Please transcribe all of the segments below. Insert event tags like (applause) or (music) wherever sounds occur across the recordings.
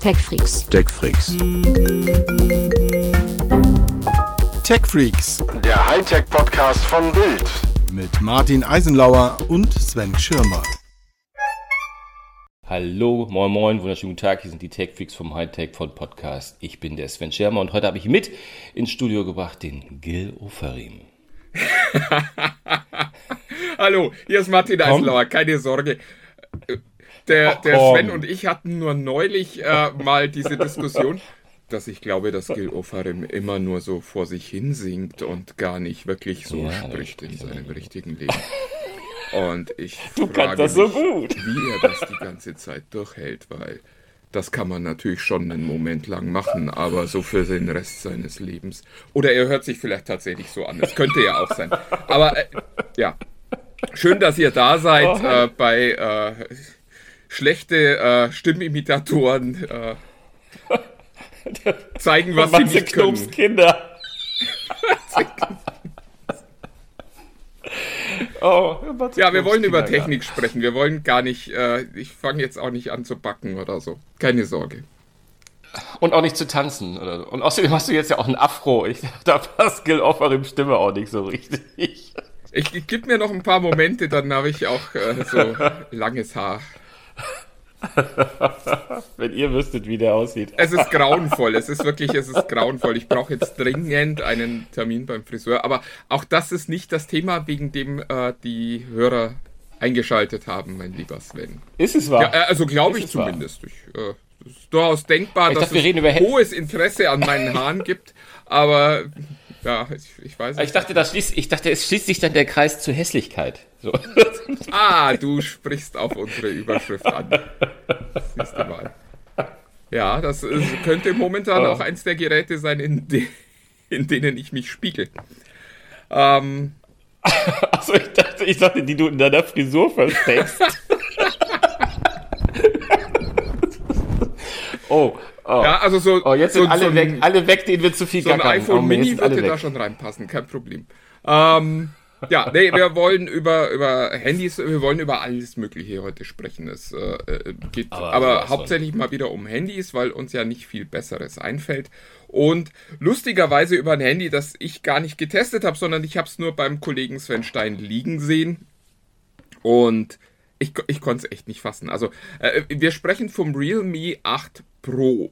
TechFreaks. TechFreaks. TechFreaks Der Hightech-Podcast von Bild. mit Martin Eisenlauer und Sven Schirmer. Hallo, moin moin, wunderschönen guten Tag. Hier sind die TechFreaks vom Hightech von Podcast. Ich bin der Sven Schermer und heute habe ich mit ins Studio gebracht den Gil Oferim. (laughs) Hallo, hier ist Martin Eisenlauer, keine Sorge. Der, der. Sven und ich hatten nur neulich äh, mal diese Diskussion, dass ich glaube, dass Gil Ofarim immer nur so vor sich hin singt und gar nicht wirklich so Ja, spricht in seinem richtigen Leben. Und ich (laughs) Du frage das so mich, gut. wie er das die ganze Zeit durchhält, weil das kann man natürlich schon einen Moment lang machen, aber so für den Rest seines Lebens. Oder er hört sich vielleicht tatsächlich so an. Das könnte ja auch sein. Aber äh, ja, schön, dass ihr da seid äh, bei äh, schlechte äh, Stimmimitatoren. Äh, zeigen, was sie nicht können. Knobs Kinder. (laughs) oh, Ja, wir wollen über. Technik sprechen. Wir wollen gar nicht, äh, ich fange jetzt auch nicht an zu backen oder so. Keine Sorge. Und auch nicht zu tanzen. Oder so. Und außerdem hast du jetzt ja auch ein Afro. Ich, (laughs) da passt Gil Oferim Stimme auch nicht so richtig. Ich, ich gib mir noch ein paar Momente, dann habe ich auch äh, so (laughs) langes Haar. (laughs) Wenn ihr wüsstet, wie der aussieht. Es ist grauenvoll, es ist wirklich, es ist grauenvoll. Ich brauche jetzt dringend einen Termin beim Friseur. Aber auch das ist nicht das Thema, wegen dem äh, die Hörer eingeschaltet haben, mein lieber Sven. Ist es wahr? Ja, äh, also glaube ich es wahr? zumindest. Ich, äh, es ist durchaus denkbar, Ich dass dachte, es hohes Interesse an meinen Haaren gibt. Aber ja, ich, ich weiß Ich nicht. dachte, das schließt, ich dachte, es schließt sich dann der Kreis zur Hässlichkeit. So. (laughs) Ah, du sprichst auf unsere Überschrift an. Siehst du mal. Ja, das äh, könnte momentan Oh. auch eins der Geräte sein, in, de in denen ich mich spiegel. Ähm, (laughs) Achso, ich dachte, ich dachte, die du in deiner Frisur versteckst. (laughs) oh, oh. ja, also so, oh, jetzt so, sind alle so ein, weg, alle weg, denen wir zu viel so ein gackern. iPhone oh, Mann, jetzt Mini würde da schon reinpassen, kein Problem. Ähm, ja, nee, wir wollen über, über Handys, wir wollen über alles Mögliche heute sprechen. Es äh, äh, geht Aber aber, hauptsächlich mal wieder um Handys, weil uns ja nicht viel Besseres einfällt. Und lustigerweise über ein Handy, das ich gar nicht getestet habe, sondern ich habe es nur beim Kollegen Sven Stein liegen sehen. Und ich, ich konnte es echt nicht fassen. Also, äh, wir sprechen vom Realme 8 Pro.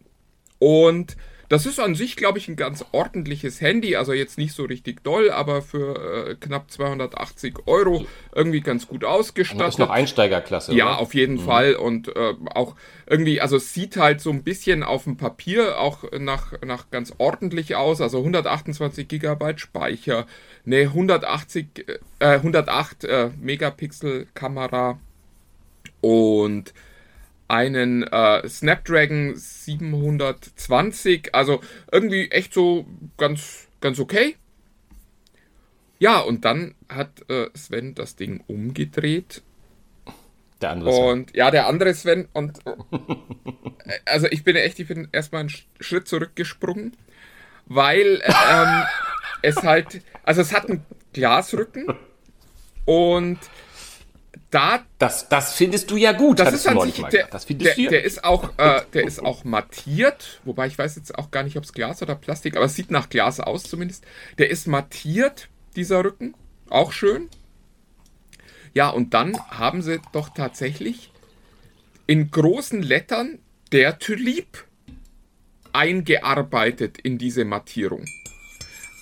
Und das ist an sich, glaube ich, ein ganz ordentliches Handy. Also jetzt nicht so richtig doll, aber für äh, knapp 280 Euro irgendwie ganz gut Das ausgestattet. ist noch Einsteigerklasse. Ja, oder? auf jeden Fall. Und äh, auch irgendwie, also es sieht halt so ein bisschen auf dem Papier auch nach, nach ganz ordentlich aus. Also 128 Gigabyte Speicher, eine 180, äh, 108 äh, Megapixel Kamera und einen äh, Snapdragon 720. Also irgendwie echt so ganz, ganz okay. Ja, und dann hat äh, Sven das Ding umgedreht Der andere ist und ja, der andere Sven und äh, also ich bin echt, ich bin erstmal einen Sch- Schritt zurückgesprungen, weil äh, ähm, es halt, also es hat einen Glasrücken und da das, das findest du ja gut. das ist an sich, der. Das findest der, du der ist auch, äh, der ist auch mattiert, wobei ich weiß jetzt auch gar nicht, ob es Glas oder Plastik, aber es sieht nach Glas aus zumindest. Der ist mattiert, dieser Rücken, auch schön. Ja, und dann haben sie doch tatsächlich in großen Lettern der Tulip eingearbeitet in diese Mattierung.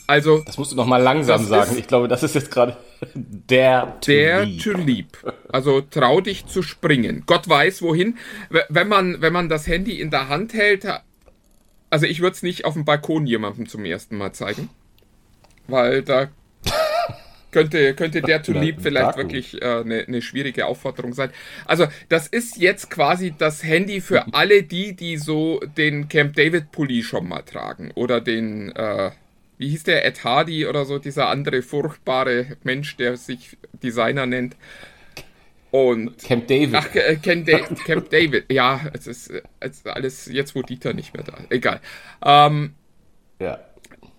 Also Das musst du noch mal langsam sagen. ist- Ich glaube, das ist jetzt gerade der Der Tulip. Tulip. Also trau dich zu springen. Gott weiß wohin. Wenn man, wenn man das Handy in der Hand hält, also ich würde es nicht auf dem Balkon jemandem zum ersten Mal zeigen. Weil da könnte, könnte der Tulip vielleicht wirklich eine äh, ne- ne schwierige Aufforderung sein. Also das ist jetzt quasi das Handy für (laughs) alle die, die so den Camp David Pulli schon mal tragen. Oder den, äh, wie hieß der, Ed Hardy oder so, dieser andere furchtbare Mensch, der sich Designer nennt. Und Camp David. Ach, äh, Ken Da- Camp David. (laughs) Ja, es ist, äh, es ist alles jetzt, wo Dieter nicht mehr da ist. Egal. Ähm, ja.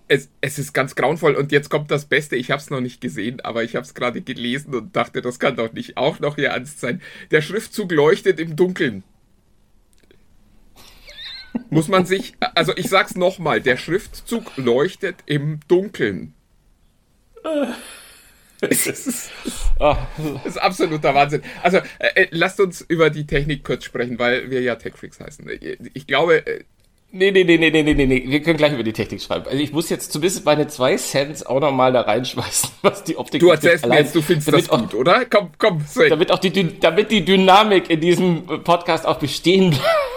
es, es ist ganz grauenvoll und jetzt kommt das Beste. Ich habe es noch nicht gesehen, aber ich habe es gerade gelesen und dachte, das kann doch nicht auch noch ihr Ernst sein. Der Schriftzug leuchtet im Dunkeln. Muss man sich, also ich sag's nochmal, der Schriftzug leuchtet im Dunkeln. Das ist, das ist absoluter Wahnsinn. Also, äh, äh, lasst uns über die Technik kurz sprechen, weil wir ja TechFreaks heißen. Ich glaube. Äh, nee, nee, nee, nee, nee, nee, nee. Wir können gleich über die Technik schreiben. Also, ich muss jetzt zumindest meine zwei Cents auch nochmal da reinschmeißen, (laughs) was die Optik Du erzählst mir jetzt, du findest das auch, gut, oder? Komm, komm, sorry. Damit auch die, damit die Dynamik in diesem Podcast auch bestehen bleibt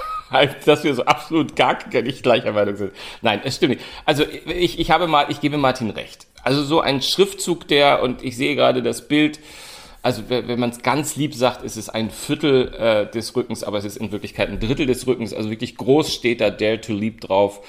dass wir so absolut gar nicht gleicher Meinung sind. Nein, es stimmt nicht. Also ich, ich habe mal, ich gebe Martin recht. Also so ein Schriftzug, der, und ich sehe gerade das Bild, also wenn man es ganz lieb sagt, ist es ein Viertel äh, des Rückens, aber es ist in Wirklichkeit ein Drittel des Rückens. Also wirklich groß steht da Dare to Leap drauf.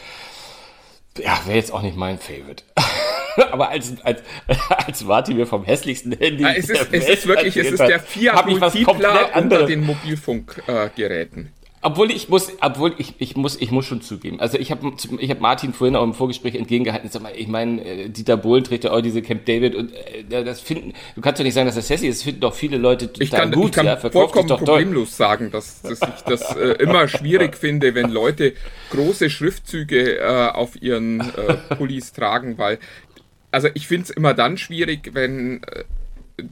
Ja, wäre jetzt auch nicht mein Favorite. (laughs) aber als, als, als Martin mir vom hässlichsten Handy. Ja, es, ist, es ist wirklich, es ist der Fiat Multipla unter den Mobilfunkgeräten. Äh, obwohl ich muss, obwohl ich, ich muss, ich muss schon zugeben. Also ich habe ich hab Martin vorhin auch im Vorgespräch entgegengehalten. Sag mal, ich meine, äh, Dieter Bohlen trägt ja auch diese Camp David und äh, das finden, du kannst doch nicht sagen, dass das Sassy ist. Das finden doch viele Leute total ich kann, gut. Ich kann ja, vollkommen problemlos toll. sagen, dass, dass ich das äh, immer schwierig (laughs) finde, wenn Leute große Schriftzüge äh, auf ihren äh, Pullis tragen, weil also ich finde es immer dann schwierig, wenn äh,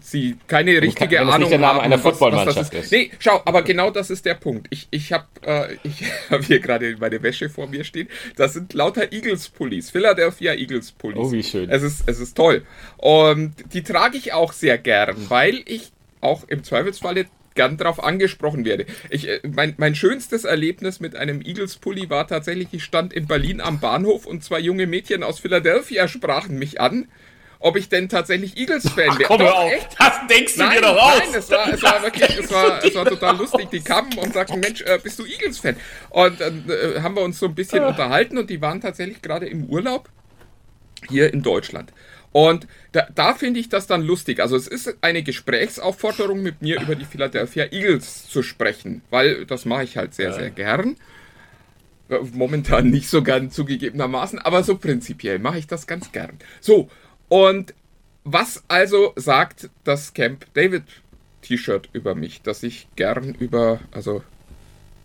sie keine richtige kann, Ahnung nicht der Name haben, einer Footballmannschaft ist. ist. Nee, schau, aber genau das ist der Punkt. Ich, ich habe äh, (laughs) hab hier gerade meine Wäsche vor mir stehen. Das sind lauter Eagles-Pullis, Philadelphia Eagles-Pullis. Oh, wie schön. Es ist, es ist toll. Und die trage ich auch sehr gern, weil ich auch im Zweifelsfalle gern darauf angesprochen werde. Ich, äh, mein, mein schönstes Erlebnis mit einem Eagles-Pulli war tatsächlich, ich stand in Berlin am Bahnhof und zwei junge Mädchen aus Philadelphia sprachen mich an ob ich denn tatsächlich Eagles-Fan wäre. Komm doch, auf, echt? das denkst du nein, dir doch aus. Nein, es war, es war wirklich, es war, es war total (laughs) lustig. Die kamen und sagten, Mensch, äh, bist du Eagles-Fan? Und dann äh, haben wir uns so ein bisschen ah. unterhalten und die waren tatsächlich gerade im Urlaub hier in Deutschland. Und da, da finde ich das dann lustig. Also es ist eine Gesprächsaufforderung, mit mir über die Philadelphia Eagles zu sprechen, weil das mache ich halt sehr, sehr gern. Äh, momentan nicht so gern zugegebenermaßen, aber so prinzipiell mache ich das ganz gern. So, und was also sagt das Camp David T-Shirt über mich, dass ich gern über, also,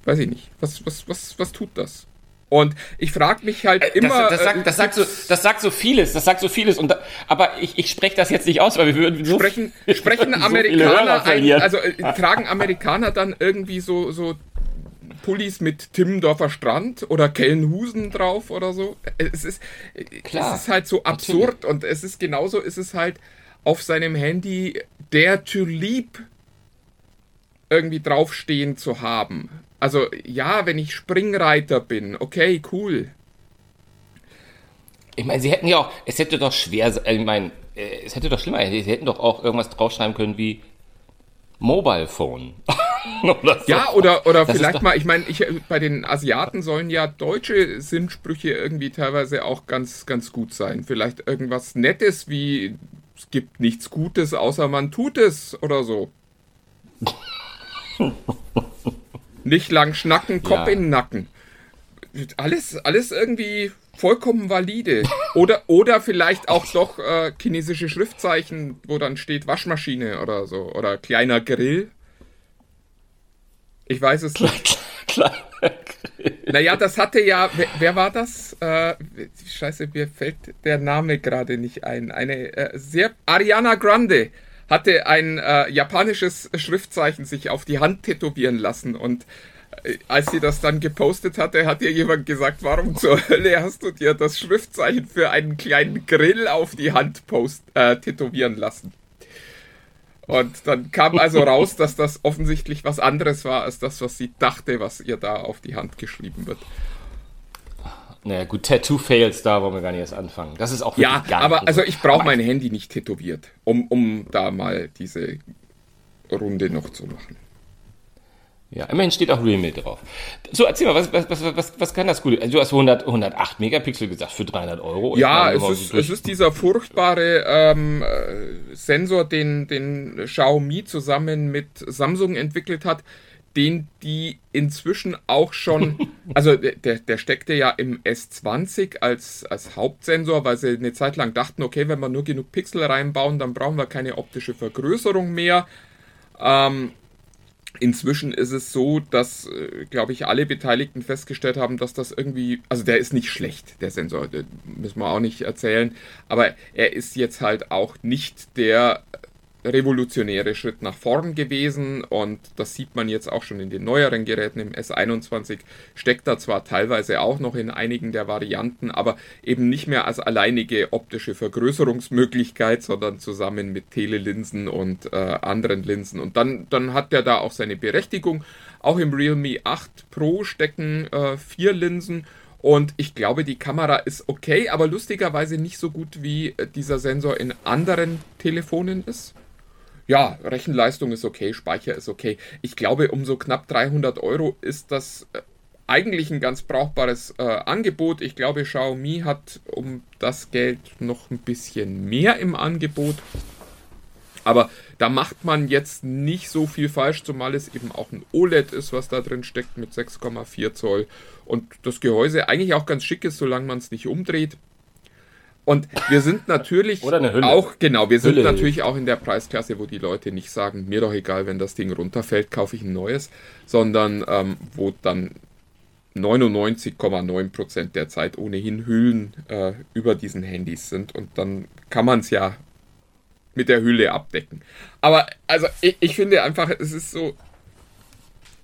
weiß ich nicht, was, was, was, was tut das? Und ich frage mich halt äh, immer. Das, das, sagt, das, sagt so, das sagt so vieles, das sagt so vieles. Und, aber ich, ich spreche das jetzt nicht aus, weil wir würden so sprechen, sprechen (laughs) so Amerikaner, ein, also äh, tragen Amerikaner dann irgendwie so, so Pullis mit Timmendorfer Strand oder Kellenhusen drauf oder so. Es ist, Klar, es ist halt so absurd natürlich. und es ist genauso, ist es halt auf seinem Handy der Tulip irgendwie draufstehen zu haben. Also ja, wenn ich Springreiter bin, okay, cool. Ich meine, sie hätten ja auch, es hätte doch schwer, ich meine, äh, es hätte doch schlimmer, sie hätten doch auch irgendwas draufschreiben können wie Mobile Phone. (laughs) (laughs) oder so. Ja, oder, oder vielleicht mal, ich meine, ich, bei den Asiaten sollen ja deutsche Sinnsprüche irgendwie teilweise auch ganz, ganz gut sein. Vielleicht irgendwas Nettes wie es gibt nichts Gutes, außer man tut es oder so. (laughs) Nicht lang schnacken, Kopf ja. in den Nacken. Alles, alles irgendwie vollkommen valide. Oder, oder vielleicht auch doch äh, chinesische Schriftzeichen, wo dann steht Waschmaschine oder so. Oder kleiner Grill. Ich weiß es nicht. (laughs) Kleiner Grill. Naja, das hatte ja, wer, wer war das? Äh, scheiße, mir fällt der Name gerade nicht ein. Eine äh, sehr, Ariana Grande hatte ein äh, japanisches Schriftzeichen sich auf die Hand tätowieren lassen und als sie das dann gepostet hatte, hat ihr jemand gesagt, warum zur Hölle hast du dir das Schriftzeichen für einen kleinen Grill auf die Hand post, äh, tätowieren lassen? Und dann kam also raus, dass das offensichtlich was anderes war, als das, was sie dachte, was ihr da auf die Hand geschrieben wird. Naja, gut, Tattoo-Fails, da wollen wir gar nicht erst anfangen. Das ist auch wirklich Ja, aber also ich brauche mein Handy nicht tätowiert, um, um da mal diese Runde noch zu machen. Ja, immerhin steht auch Realme drauf. So, erzähl mal, was, was, was, was, was kann das Gute? Also, du hast 100, 108 Megapixel gesagt für 300 Euro. Ja, es ist, es ist dieser furchtbare ähm, Sensor, den, den Xiaomi zusammen mit Samsung entwickelt hat, den die inzwischen auch schon, (laughs) also der, der steckte ja im S20 als, als Hauptsensor, weil sie eine Zeit lang dachten, okay, wenn wir nur genug Pixel reinbauen, dann brauchen wir keine optische Vergrößerung mehr. Ähm, inzwischen ist es so, dass, äh, glaube ich, alle Beteiligten festgestellt haben, dass das irgendwie, also der ist nicht schlecht, der Sensor, müssen wir auch nicht erzählen, aber er ist jetzt halt auch nicht der revolutionäre Schritt nach vorn gewesen und das sieht man jetzt auch schon in den neueren Geräten. Im S21 steckt er zwar teilweise auch noch in einigen der Varianten, aber eben nicht mehr als alleinige optische Vergrößerungsmöglichkeit, sondern zusammen mit Telelinsen und äh, anderen Linsen. Und dann, dann hat der da auch seine Berechtigung. Auch im Realme 8 Pro stecken äh, vier Linsen. Und ich glaube, die Kamera ist okay, aber lustigerweise nicht so gut wie äh, dieser Sensor in anderen Telefonen ist ja, Rechenleistung ist okay, Speicher ist okay. Ich glaube, um so knapp 300 Euro ist das äh, eigentlich ein ganz brauchbares äh, Angebot. Ich glaube, Xiaomi hat um das Geld noch ein bisschen mehr im Angebot. Aber da macht man jetzt nicht so viel falsch, zumal es eben auch ein OLED ist, was da drin steckt mit 6,4 Zoll. Und das Gehäuse eigentlich auch ganz schick ist, solange man es nicht umdreht. Und wir sind natürlich auch, genau, wir sind Hülle. natürlich auch in der Preisklasse, wo die Leute nicht sagen, mir doch egal, wenn das Ding runterfällt, kaufe ich ein neues, sondern ähm, wo dann 99,9% der Zeit ohnehin Hüllen äh, über diesen Handys sind und dann kann man es ja mit der Hülle abdecken. Aber also ich, ich finde einfach, es ist so,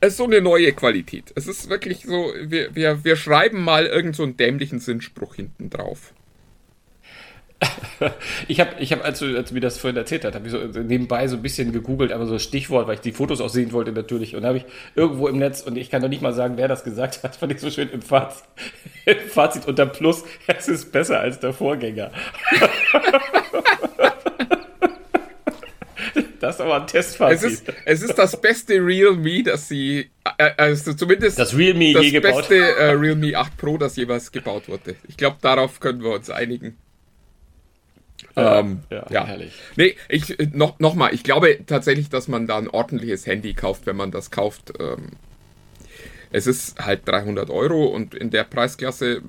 es ist so eine neue Qualität. Es ist wirklich so, wir, wir, wir schreiben mal irgend so einen dämlichen Sinnspruch hinten drauf. (laughs) ich habe, ich hab, als, du, als du mir das vorhin erzählt hast, habe ich so nebenbei so ein bisschen gegoogelt, aber so Stichwort, weil ich die Fotos auch sehen wollte natürlich. Und da habe ich irgendwo im Netz, und ich kann doch nicht mal sagen, wer das gesagt hat, (laughs) fand ich so schön im Fazit, im Fazit unter Plus, (laughs) es ist besser als der Vorgänger. das ist aber ein Testfazit. Es ist, es ist das beste Realme, das sie, äh, also zumindest das, Realme das je beste äh, Realme 8 Pro, das jeweils gebaut wurde. Ich glaube, darauf können wir uns einigen. Ja, ähm, ja, ja, herrlich. Nee, ich, äh, noch, noch mal, ich glaube tatsächlich, dass man da ein ordentliches Handy kauft, wenn man das kauft. Ähm, es ist halt 300 Euro und in der Preisklasse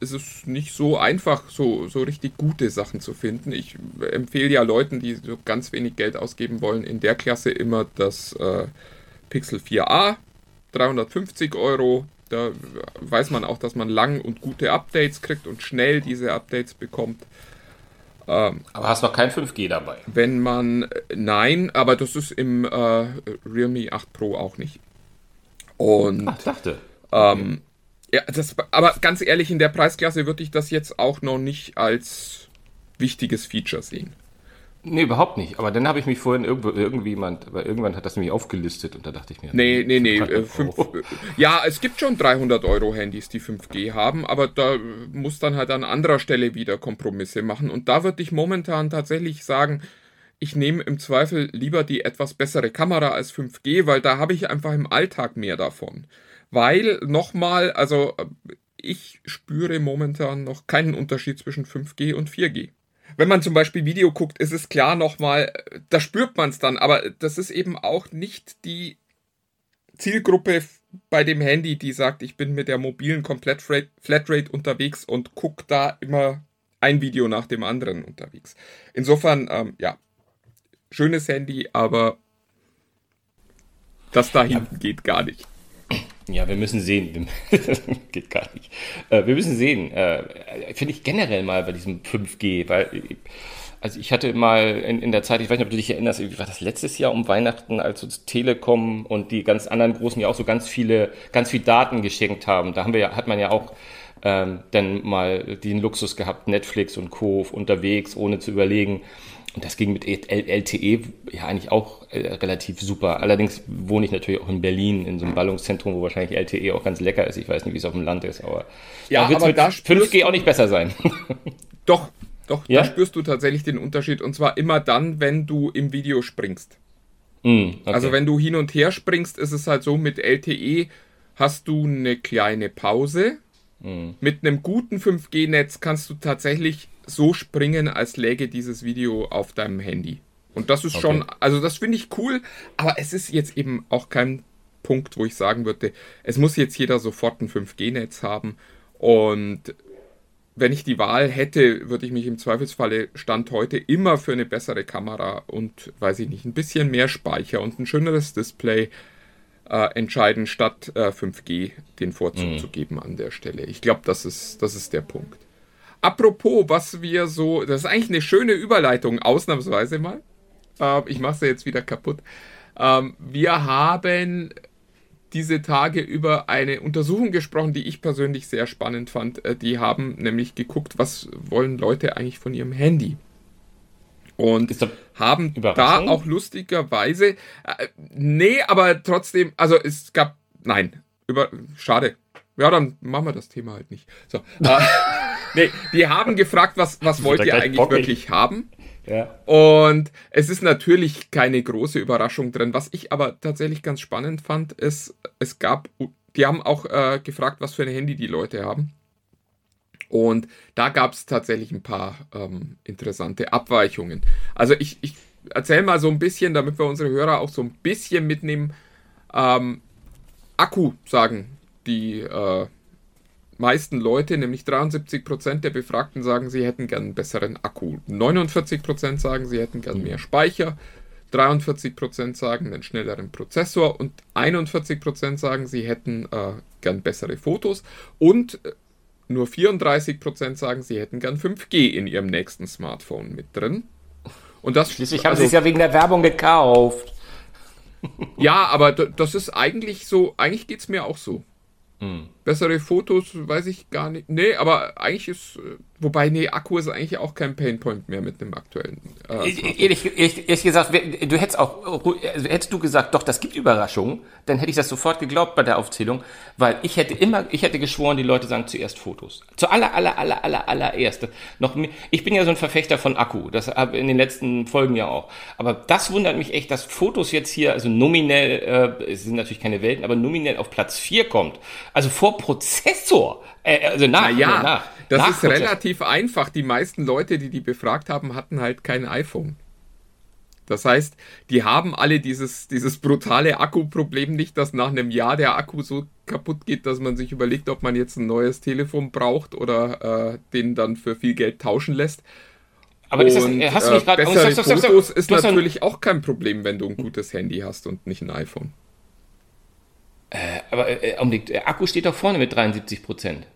ist es nicht so einfach, so, so richtig gute Sachen zu finden. Ich empfehle ja Leuten, die so ganz wenig Geld ausgeben wollen, in der Klasse immer das äh, Pixel 4a, 350 Euro. Da weiß man auch, dass man lang und gute Updates kriegt und schnell diese Updates bekommt. Ähm, aber hast noch kein 5G dabei? Wenn man, nein, aber das ist im äh, Realme 8 Pro auch nicht. Und, Ach, dachte. Ähm, ja, das, aber ganz ehrlich, in der Preisklasse würde ich das jetzt auch noch nicht als wichtiges Feature sehen. Nee, überhaupt nicht. Aber dann habe ich mich vorhin irgendwo, irgendwie jemand, aber irgendwann hat das nämlich aufgelistet und da dachte ich mir. Nee, nee, nee. Äh, fünf, ja, es gibt schon 300 Euro Handys, die 5G haben, aber da muss dann halt an anderer Stelle wieder Kompromisse machen. Und da würde ich momentan tatsächlich sagen, ich nehme im Zweifel lieber die etwas bessere Kamera als 5G, weil da habe ich einfach im Alltag mehr davon. Weil nochmal, also ich spüre momentan noch keinen Unterschied zwischen 5G und 4G wenn man zum Beispiel Video guckt, ist es klar nochmal, da spürt man es dann, aber das ist eben auch nicht die Zielgruppe bei dem Handy, die sagt, ich bin mit der mobilen komplett Flatrate unterwegs und gucke da immer ein Video nach dem anderen unterwegs. Insofern, ähm, ja, schönes Handy, aber das da hinten ja. geht gar nicht. Ja, wir müssen sehen. (laughs) Geht gar nicht. Äh, wir müssen sehen. Äh, Finde ich generell mal bei diesem 5G, weil also ich hatte mal in, in der Zeit, ich weiß nicht, ob du dich erinnerst, war das letztes Jahr um Weihnachten, als uns Telekom und die ganz anderen Großen ja auch so ganz viele, ganz viel Daten geschenkt haben. Da haben wir ja, hat man ja auch ähm, dann mal den Luxus gehabt, Netflix und Co. unterwegs, ohne zu überlegen, und das ging mit LTE ja eigentlich auch äh, relativ super. Allerdings wohne ich natürlich auch in Berlin, in so einem Ballungszentrum, wo wahrscheinlich LTE auch ganz lecker ist. Ich weiß nicht, wie es auf dem Land ist, aber ja, da wird mit da 5G auch nicht besser sein. (laughs) Doch, doch, ja? da spürst du tatsächlich den Unterschied. Und zwar immer dann, wenn du im Video springst. Mm, okay. Also wenn du hin und her springst, ist es halt so, mit LTE hast du eine kleine Pause. Mm. Mit einem guten 5G-Netz kannst du tatsächlich so springen, als läge dieses Video auf deinem Handy. Und das ist okay. schon, also das finde ich cool, aber es ist jetzt eben auch kein Punkt, wo ich sagen würde, es muss jetzt jeder sofort ein 5G-Netz haben. Und wenn ich die Wahl hätte, würde ich mich im Zweifelsfalle Stand heute immer für eine bessere Kamera und, weiß ich nicht, ein bisschen mehr Speicher und ein schöneres Display äh, entscheiden, statt äh, 5G den Vorzug mhm. zu geben an der Stelle. Ich glaube, das ist, das ist der Punkt. Apropos, was wir so, das ist eigentlich eine schöne Überleitung, ausnahmsweise mal. Äh, ich mache sie jetzt wieder kaputt. Ähm, wir haben diese Tage über eine Untersuchung gesprochen, die ich persönlich sehr spannend fand. Äh, die haben nämlich geguckt, was wollen Leute eigentlich von ihrem Handy. Und haben da auch lustigerweise, äh, nee, aber trotzdem, also es gab, nein, über, schade. Ja, dann machen wir das Thema halt nicht. So, äh, (laughs) nee, die haben gefragt, was, was wollt ihr eigentlich bockig. wirklich haben? Ja. Und es ist natürlich keine große Überraschung drin. Was ich aber tatsächlich ganz spannend fand, ist, es gab, die haben auch äh, gefragt, was für ein Handy die Leute haben. Und da gab es tatsächlich ein paar ähm, interessante Abweichungen. Also ich, ich erzähle mal so ein bisschen, damit wir unsere Hörer auch so ein bisschen mitnehmen. Ähm, Akku sagen die äh, meisten Leute, nämlich 73% der Befragten sagen, sie hätten gern einen besseren Akku. 49% sagen, sie hätten gern mehr Speicher. 43% sagen einen schnelleren Prozessor und 41% sagen, sie hätten äh, gern bessere Fotos und äh, nur 34% sagen, sie hätten gern 5G in ihrem nächsten Smartphone mit drin. Und das Schließlich haben also, sie es ja wegen der Werbung gekauft. ja, aber das ist eigentlich so, eigentlich geht es mir auch so. Hm. Bessere Fotos weiß ich gar nicht. Nee, aber eigentlich ist, äh, wobei, nee, Akku ist eigentlich auch kein Painpoint mehr mit dem aktuellen. Äh, ehrlich, ehrlich, ehrlich, gesagt, du hättest auch, also hättest du gesagt, doch, das gibt Überraschungen, dann hätte ich das sofort geglaubt bei der Aufzählung, weil ich hätte immer, ich hätte geschworen, die Leute sagen zuerst Fotos. Zu aller, aller, aller, aller, allererst. Noch, ich bin ja so ein Verfechter von Akku, das habe in den letzten Folgen ja auch. Aber das wundert mich echt, dass Fotos jetzt hier, also nominell, äh, es sind natürlich keine Welten, aber nominell auf Platz 4 kommt. Also vor Prozessor. Äh, also nach, naja, nach, das nach ist Prozessor. relativ einfach. Die meisten Leute, die die befragt haben, hatten halt kein iPhone. Das heißt, die haben alle dieses, dieses brutale Akkuproblem nicht, dass nach einem Jahr der Akku so kaputt geht, dass man sich überlegt, ob man jetzt ein neues Telefon braucht oder äh, den dann für viel Geld tauschen lässt. Aber ist das, äh, hast du nicht gerade... Äh, bessere stopp, stopp, stopp, Fotos ist natürlich auch kein Problem, wenn du ein gutes Handy hast und nicht ein iPhone. Äh, aber äh, Augenblick, der Akku steht doch vorne mit 73 Prozent.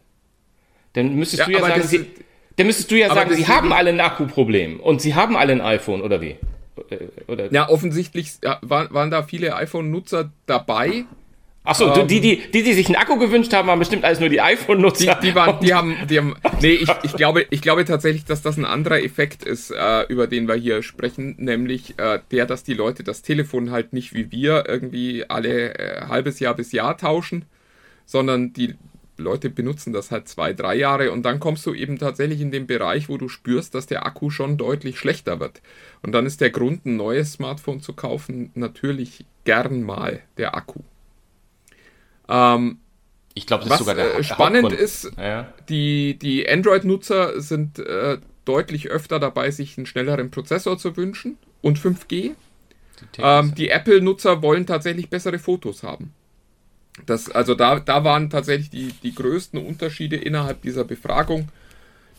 Dann müsstest ja, du ja sagen, sie, dann müsstest du ja sagen, sie haben alle ein Akkuproblem und sie haben alle ein iPhone, oder wie? Äh, oder? Ja, offensichtlich waren, waren da viele iPhone-Nutzer dabei, Achso, ähm, die, die, die, die sich einen Akku gewünscht haben, waren bestimmt alles nur die iPhone-Nutzer. Die, die, waren, die haben, (laughs) die haben, nee, ich, ich glaube, ich glaube tatsächlich, dass das ein anderer Effekt ist, äh, über den wir hier sprechen, nämlich äh, der, dass die Leute das Telefon halt nicht wie wir irgendwie alle äh, halbes Jahr bis Jahr tauschen, sondern die Leute benutzen das halt zwei, drei Jahre und dann kommst du eben tatsächlich in den Bereich, wo du spürst, dass der Akku schon deutlich schlechter wird. Und dann ist der Grund, ein neues Smartphone zu kaufen, natürlich gern mal der Akku. Ähm, ich glaube, das was ist sogar der, äh, spannend der ist, ja. die, die Android-Nutzer sind äh, deutlich öfter dabei, sich einen schnelleren Prozessor zu wünschen und 5G. Die, ähm, die Apple-Nutzer wollen tatsächlich bessere Fotos haben. Das, also da, da waren tatsächlich die, die größten Unterschiede innerhalb dieser Befragung,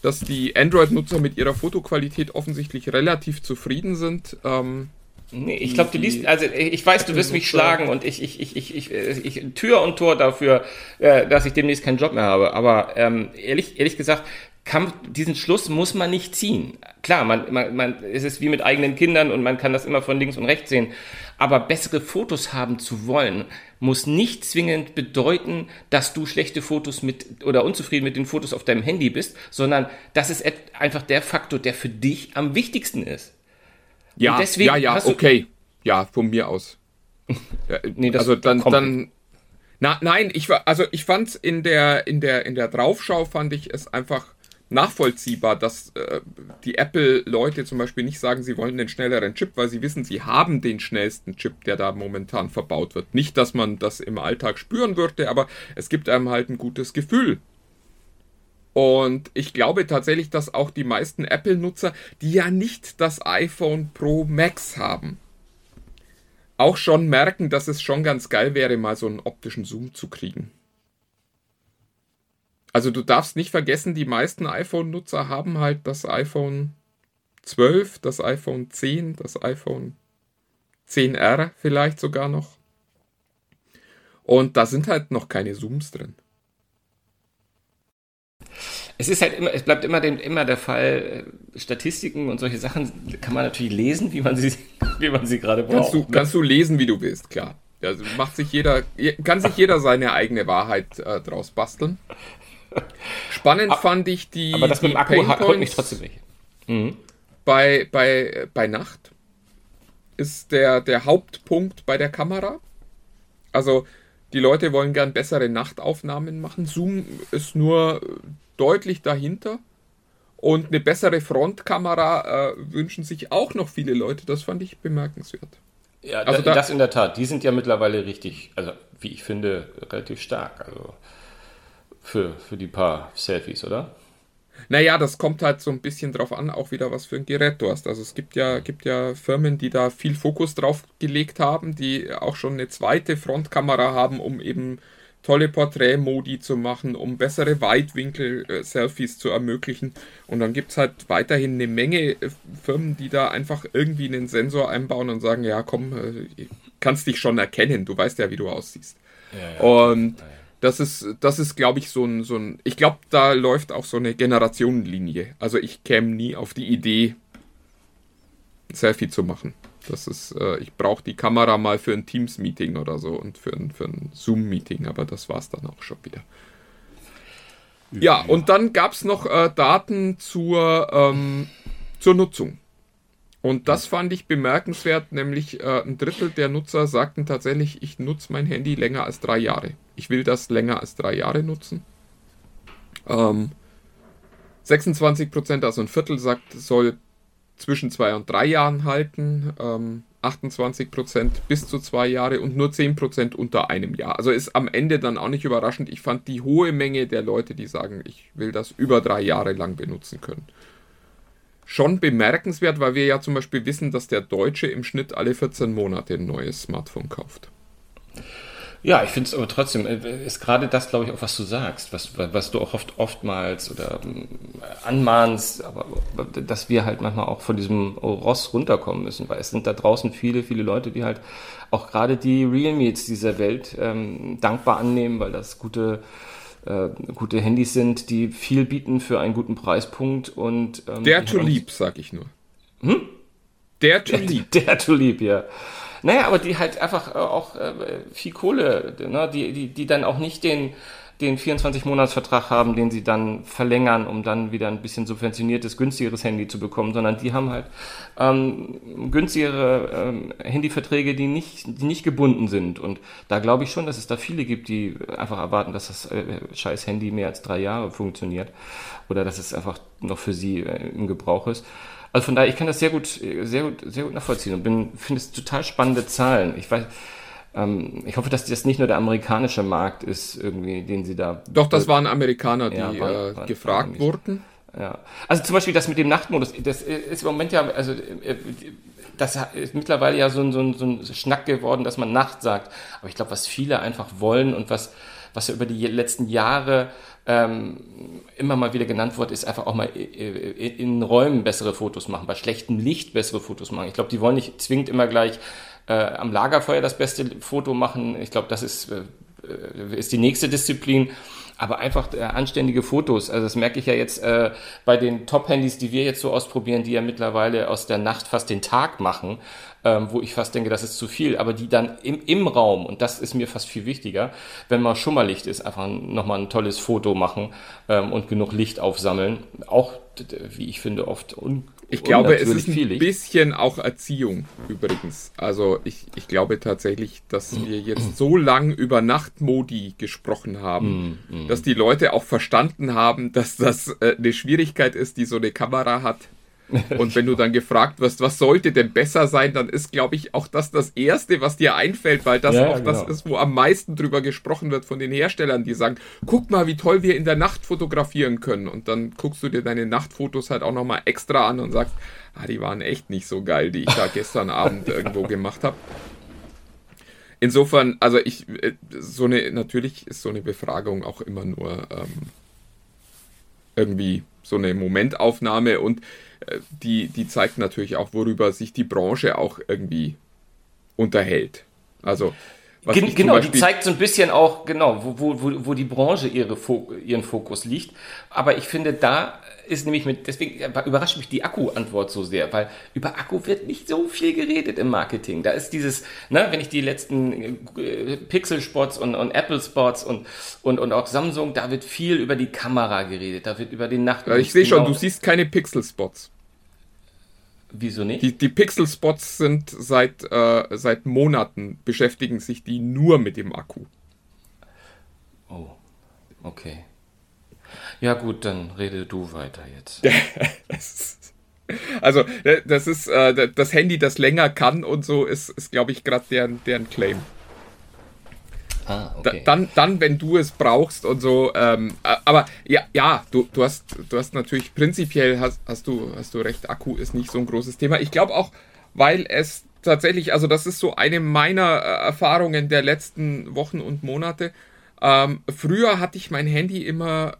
dass die Android-Nutzer mit ihrer Fotoqualität offensichtlich relativ zufrieden sind. Ähm, Nee, ich glaube, du liest, also ich weiß, du wirst mich schlagen und ich, ich, ich, ich, ich, ich Tür und Tor dafür, äh, dass ich demnächst keinen Job mehr habe. Aber ähm, ehrlich, ehrlich gesagt, kann, diesen Schluss muss man nicht ziehen. Klar, man, man, man, es ist wie mit eigenen Kindern und man kann das immer von links und rechts sehen. Aber bessere Fotos haben zu wollen, muss nicht zwingend bedeuten, dass du schlechte Fotos mit oder unzufrieden mit den Fotos auf deinem Handy bist, sondern das ist einfach der Faktor, der für dich am wichtigsten ist. Ja, ja, ja, okay. Ja, von mir aus. (laughs) nee, das also dann, dann. Na, nein, ich war, also ich fand in der, in der, in der Draufschau fand ich es einfach nachvollziehbar, dass äh, die Apple-Leute zum Beispiel nicht sagen, sie wollen den schnelleren Chip, weil sie wissen, sie haben den schnellsten Chip, der da momentan verbaut wird. Nicht, dass man das im Alltag spüren würde, aber es gibt einem halt ein gutes Gefühl, und ich glaube tatsächlich, dass auch die meisten Apple-Nutzer, die ja nicht das iPhone Pro Max haben, auch schon merken, dass es schon ganz geil wäre, mal so einen optischen Zoom zu kriegen. Also du darfst nicht vergessen, die meisten iPhone-Nutzer haben halt das iPhone 12, das iPhone 10, das iPhone 10R vielleicht sogar noch. Und da sind halt noch keine Zooms drin. Es ist halt immer, es bleibt immer, dem, immer der Fall, äh, Statistiken und solche Sachen kann man natürlich lesen, wie man sie, (laughs) wie man sie gerade braucht. Kannst du, kannst du lesen, wie du willst, klar. Also macht sich jeder, kann sich jeder seine eigene Wahrheit äh, draus basteln. Spannend aber, fand ich die. Aber das mit dem Akku holt mich trotzdem nicht. Mhm. Bei, bei, bei Nacht ist der, der Hauptpunkt bei der Kamera. Also die Leute wollen gern bessere Nachtaufnahmen machen. Zoom ist nur deutlich dahinter. Und eine bessere Frontkamera äh, wünschen sich auch noch viele Leute. Das fand ich bemerkenswert. Ja, also da, das in der Tat. Die sind ja mittlerweile richtig, also wie ich finde, relativ stark. Also für, für die paar Selfies, oder? Naja, das kommt halt so ein bisschen drauf an, auch wieder was für ein Gerät du hast. Also es gibt ja, gibt ja Firmen, die da viel Fokus drauf gelegt haben, die auch schon eine zweite Frontkamera haben, um eben tolle Porträtmodi zu machen, um bessere Weitwinkel-Selfies zu ermöglichen. Und dann gibt es halt weiterhin eine Menge äh, Firmen, die da einfach irgendwie einen Sensor einbauen und sagen, ja komm, äh, kannst dich schon erkennen, du weißt ja, wie du aussiehst. Ja, ja. Und das ist, das ist, glaube ich, so ein, so ein. Ich glaube, da läuft auch so eine Generationenlinie. Also ich käme nie auf die Idee, ein Selfie zu machen. Das ist, äh, ich brauche die Kamera mal für ein Teams-Meeting oder so und für ein, für ein Zoom-Meeting, aber das war es dann auch schon wieder. Ja, und dann gab es noch äh, Daten zur, ähm, zur Nutzung. Und das fand ich bemerkenswert, nämlich äh, ein Drittel der Nutzer sagten tatsächlich, ich nutze mein Handy länger als drei Jahre. Ich will das länger als drei Jahre nutzen. Ähm, 26 Prozent, also ein Viertel, sagt, soll zwischen zwei und drei Jahren halten. Ähm, 28 Prozent bis zu zwei Jahre und nur 10 Prozent unter einem Jahr. Also ist am Ende dann auch nicht überraschend. Ich fand die hohe Menge der Leute, die sagen, ich will das über drei Jahre lang benutzen können. Schon bemerkenswert, weil wir ja zum Beispiel wissen, dass der Deutsche im Schnitt alle 14 Monate ein neues Smartphone kauft. Ja, ich finde es aber trotzdem, äh, ist gerade das, glaube ich, auch was du sagst, was, was du auch oft oftmals oder ähm, anmahnst, aber dass wir halt manchmal auch von diesem Ross runterkommen müssen, weil es sind da draußen viele, viele Leute, die halt auch gerade die Real Meets dieser Welt ähm, dankbar annehmen, weil das gute äh, gute Handys sind, die viel bieten für einen guten Preispunkt und ähm, der to lieb, sag ich nur. Hm? Der to lieb. (laughs) Der, der to lieb, ja. Naja, aber die halt einfach äh, auch äh, viel Kohle, ne? die, die, die dann auch nicht den, den 24-Monats-Vertrag haben, den sie dann verlängern, um dann wieder ein bisschen subventioniertes, günstigeres Handy zu bekommen, sondern die haben halt ähm, günstigere ähm, Handyverträge, die nicht, die nicht gebunden sind. Und da glaube ich schon, dass es da viele gibt, die einfach erwarten, dass das äh, scheiß Handy mehr als drei Jahre funktioniert oder dass es einfach noch für sie äh, im Gebrauch ist. Also von daher, ich kann das sehr gut, sehr gut, sehr gut nachvollziehen und bin, finde es total spannende Zahlen. Ich weiß, ähm, ich hoffe, dass das nicht nur der amerikanische Markt ist, irgendwie, den sie da. Doch, das waren Amerikaner, die ja, war, war, äh, gefragt wurden. Ja. Also zum Beispiel das mit dem Nachtmodus, das ist im Moment ja, also äh, das ist mittlerweile ja so ein, so ein, so ein Schnack geworden, dass man Nacht sagt. Aber ich glaube, was viele einfach wollen und was, was ja über die letzten Jahre ähm, immer mal wieder genannt wurde, ist einfach auch mal in Räumen bessere Fotos machen, bei schlechtem Licht bessere Fotos machen. Ich glaube, die wollen nicht zwingend immer gleich äh, am Lagerfeuer das beste Foto machen. Ich glaube, das ist, äh, ist die nächste Disziplin aber einfach äh, anständige Fotos. Also das merke ich ja jetzt äh, bei den Top-Handys, die wir jetzt so ausprobieren, die ja mittlerweile aus der Nacht fast den Tag machen, ähm, wo ich fast denke, das ist zu viel, aber die dann im, im Raum, und das ist mir fast viel wichtiger, wenn mal Schummerlicht ist, einfach nochmal ein tolles Foto machen ähm, und genug Licht aufsammeln. Auch, wie ich finde, oft un ich glaube, es ist ein bisschen auch Erziehung übrigens. Also ich, ich glaube tatsächlich, dass wir jetzt so lang über Nachtmodi gesprochen haben, mm, mm. dass die Leute auch verstanden haben, dass das äh, eine Schwierigkeit ist, die so eine Kamera hat, (laughs) und wenn du dann gefragt wirst, was sollte denn besser sein, dann ist, glaube ich, auch das das Erste, was dir einfällt, weil das ja, auch genau. das ist, wo am meisten drüber gesprochen wird von den Herstellern, die sagen, guck mal, wie toll wir in der Nacht fotografieren können. Und dann guckst du dir deine Nachtfotos halt auch nochmal extra an und sagst, ah, die waren echt nicht so geil, die ich da gestern (laughs) Abend irgendwo gemacht habe. Insofern, also ich, äh, so eine, natürlich ist so eine Befragung auch immer nur ähm, irgendwie so eine Momentaufnahme und äh, die, die zeigt natürlich auch, worüber sich die Branche auch irgendwie unterhält. Also Gen genau, die zeigt so ein bisschen auch, genau, wo, wo, wo, die Branche ihre Fo ihren Fokus liegt. Aber ich finde, da ist nämlich mit, deswegen überrascht mich die Akku-Antwort so sehr, weil über Akku wird nicht so viel geredet im Marketing. Da ist dieses, ne, wenn ich die letzten äh, Pixel-Spots und, und Apple-Spots und, und, und auch Samsung, da wird viel über die Kamera geredet, da wird über den Nacht. Ja, ich sehe schon, genau. du siehst keine Pixel-Spots. Wieso nicht? Die, die Pixel-Spots sind seit, äh, seit Monaten beschäftigen sich die nur mit dem Akku. Oh, okay. Ja gut, dann rede du weiter jetzt. (laughs) Also, äh, das ist äh, das Handy, das länger kann und so, ist, ist glaube ich, gerade deren, deren Claim. Ah, okay. dann, dann, wenn du es brauchst und so. Ähm, äh, aber ja, ja, du, du hast, du hast natürlich prinzipiell hast, hast du, hast du recht. Akku ist nicht so ein großes Thema. Ich glaube auch, weil es tatsächlich, also das ist so eine meiner äh, Erfahrungen der letzten Wochen und Monate. Ähm, früher hatte ich mein Handy immer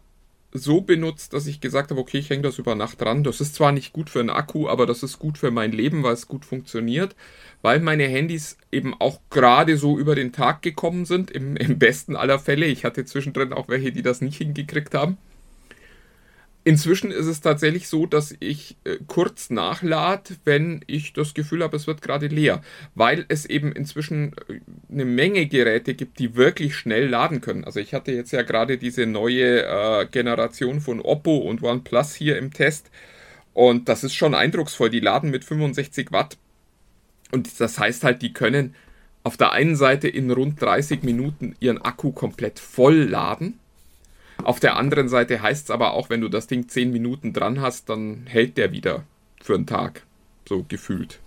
so benutzt, dass ich gesagt habe, okay, ich hänge das über Nacht dran. Das ist zwar nicht gut für einen Akku, aber das ist gut für mein Leben, weil es gut funktioniert, weil meine Handys eben auch gerade so über den Tag gekommen sind, im, im besten aller Fälle. Ich hatte zwischendrin auch welche, die das nicht hingekriegt haben. Inzwischen ist es tatsächlich so, dass ich äh, kurz nachlade, wenn ich das Gefühl habe, es wird gerade leer, weil es eben inzwischen äh, eine Menge Geräte gibt, die wirklich schnell laden können. Also ich hatte jetzt ja gerade diese neue äh, Generation von Oppo und OnePlus hier im Test und das ist schon eindrucksvoll. Die laden mit 65 Watt und das heißt halt, die können auf der einen Seite in rund 30 Minuten ihren Akku komplett voll laden. Auf der anderen Seite heißt es aber auch, wenn du das Ding 10 Minuten dran hast, dann hält der wieder für einen Tag. So gefühlt.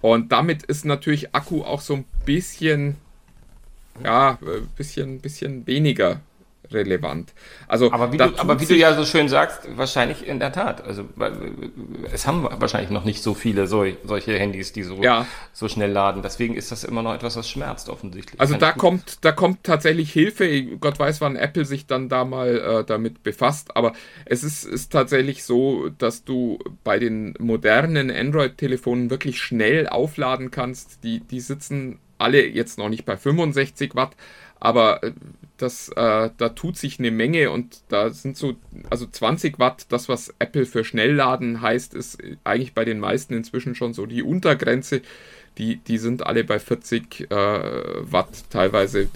Und damit ist natürlich Akku auch so ein bisschen, ja, ein bisschen, bisschen weniger relevant. Also, Aber wie, du, aber wie du ja so schön sagst, wahrscheinlich in der Tat. Also es haben wahrscheinlich noch nicht so viele sol solche Handys, die so, Ja. so schnell laden. Deswegen ist das immer noch etwas, was schmerzt offensichtlich. Also Kann da kommt, da kommt tatsächlich Hilfe. Gott weiß, wann Apple sich dann da mal äh, damit befasst. Aber es ist, ist tatsächlich so, dass du bei den modernen Android-Telefonen wirklich schnell aufladen kannst. Die, die sitzen alle jetzt noch nicht bei 65 Watt, aber äh, das, äh, da tut sich eine Menge und da sind so, also 20 Watt, das was Apple für Schnellladen heißt, ist eigentlich bei den meisten inzwischen schon so die Untergrenze. Die, die sind alle bei 40 äh, Watt teilweise,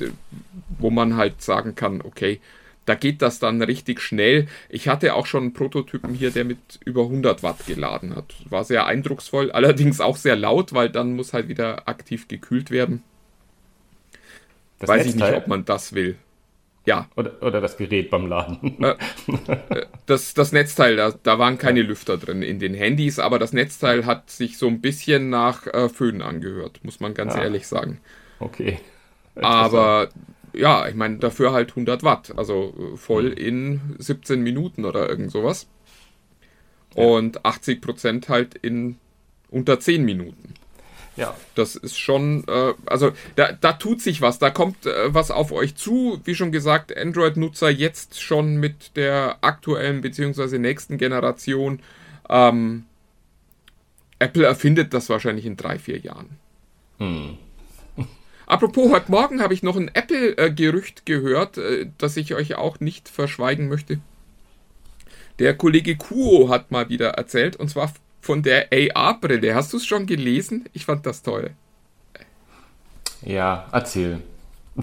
wo man halt sagen kann, okay, da geht das dann richtig schnell. Ich hatte auch schon einen Prototypen hier, der mit über 100 Watt geladen hat. War sehr eindrucksvoll, (laughs) allerdings auch sehr laut, weil dann muss halt wieder aktiv gekühlt werden. das Weiß ich nicht, Netzteil ob man das will. Ja, oder, oder das Gerät beim Laden. das, das Netzteil, da, da waren keine Lüfter drin in den Handys, aber das Netzteil hat sich so ein bisschen nach äh, Föhn angehört, muss man ganz Ah. ehrlich sagen. Okay. Aber ja, ich meine, dafür halt 100 Watt, also äh, voll Mhm. in 17 Minuten oder irgend sowas. Und 80 Prozent halt in unter 10 Minuten. Ja. Das ist schon, äh, also da, da tut sich was, da kommt äh, was auf euch zu. Wie schon gesagt, Android-Nutzer jetzt schon mit der aktuellen bzw. nächsten Generation. Ähm, Apple erfindet das wahrscheinlich in drei, vier Jahren. (laughs) Apropos, heute Morgen habe ich noch ein Apple-Gerücht gehört, äh, das ich euch auch nicht verschweigen möchte. Der Kollege Kuo hat mal wieder erzählt, und zwar von der AR-Brille. Hast du es schon gelesen? Ich fand das toll. Ja, erzähl. (laughs)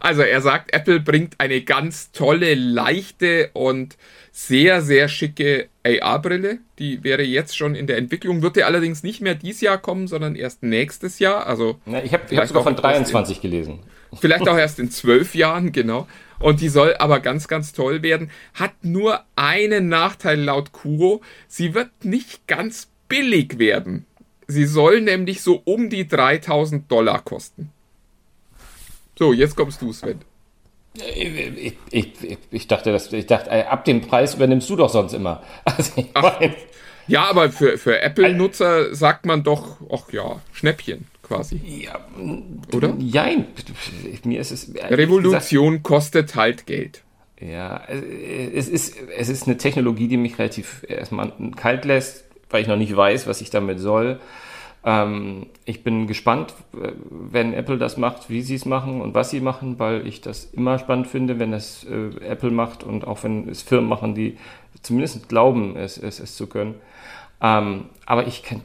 Also er sagt, Apple bringt eine ganz tolle, leichte und sehr, sehr schicke AR-Brille. Die wäre jetzt schon in der Entwicklung, wird ja allerdings nicht mehr dieses Jahr kommen, sondern erst nächstes Jahr. Also Ja, ich habe hab sogar von etwas 23 gelesen. Vielleicht auch erst in zwölf Jahren, genau. Und die soll aber ganz, ganz toll werden. Hat nur einen Nachteil laut Kuro. Sie wird nicht ganz billig werden. Sie soll nämlich so um die 3000 Dollar kosten. So, jetzt kommst du, Sven. Ich, ich, ich, dachte, dass, ich dachte, äh, ab dem Preis übernimmst du doch sonst immer. (laughs) Also mein, Ja, aber für, für Apple-Nutzer sagt man doch, ach ja, Schnäppchen quasi. ja, Oder? Jein. Mir ist es. Revolution kostet halt Geld. Gesagt, ja, es ist, es ist eine Technologie, die mich relativ erstmal kalt lässt, weil ich noch nicht weiß, was ich damit soll. Ähm, ich bin gespannt, äh, wenn Apple das macht, wie sie es machen und was sie machen, weil ich das immer spannend finde, wenn das äh, Apple macht und auch wenn es Firmen machen, die zumindest glauben, es, es, es zu können. Ähm, aber ich kann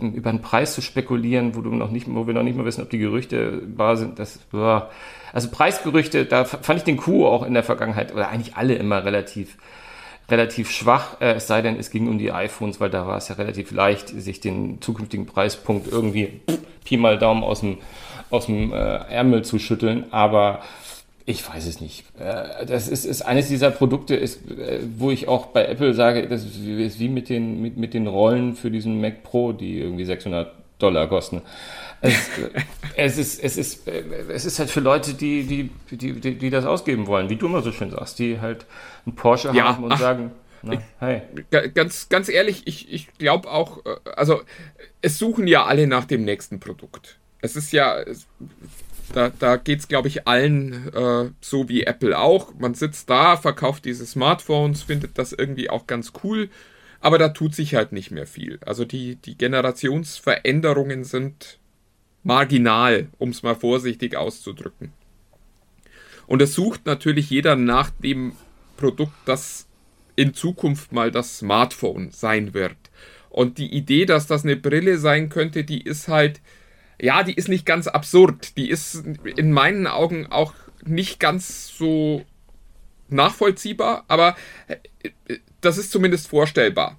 über einen Preis zu spekulieren, wo du noch nicht, wo wir noch nicht mal wissen, ob die Gerüchte wahr sind, das war also Preisgerüchte, da fand ich den Kuh auch in der Vergangenheit oder eigentlich alle immer relativ relativ schwach, äh, es sei denn, es ging um die iPhones, weil da war es ja relativ leicht, sich den zukünftigen Preispunkt irgendwie Pi mal Daumen aus dem, aus dem äh, Ärmel zu schütteln. Aber ich weiß es nicht. Äh, das ist, ist eines dieser Produkte, ist, äh, wo ich auch bei Apple sage, das ist wie mit den, mit, mit den Rollen für diesen Mac Pro, die irgendwie 600 Dollar kosten. Es, (laughs) es, ist, es, ist, es ist halt für Leute, die, die, die, die, die das ausgeben wollen, wie du immer so schön sagst, die halt einen Porsche ja, haben und ach, sagen, na, hey. Ganz, ganz ehrlich, ich, ich glaube auch, äh, also es suchen ja alle nach dem nächsten Produkt. Es ist ja, da, da geht es, glaube ich, allen äh, so wie Apple auch. Man sitzt da, verkauft diese Smartphones, findet das irgendwie auch ganz cool, aber da tut sich halt nicht mehr viel. Also die, die Generationsveränderungen sind marginal, um es mal vorsichtig auszudrücken. Und es sucht natürlich jeder nach dem Produkt, das in Zukunft mal das Smartphone sein wird. Und die Idee, dass das eine Brille sein könnte, die ist halt, ja, die ist nicht ganz absurd. Die ist in meinen Augen auch nicht ganz so nachvollziehbar, aber äh, das ist zumindest vorstellbar.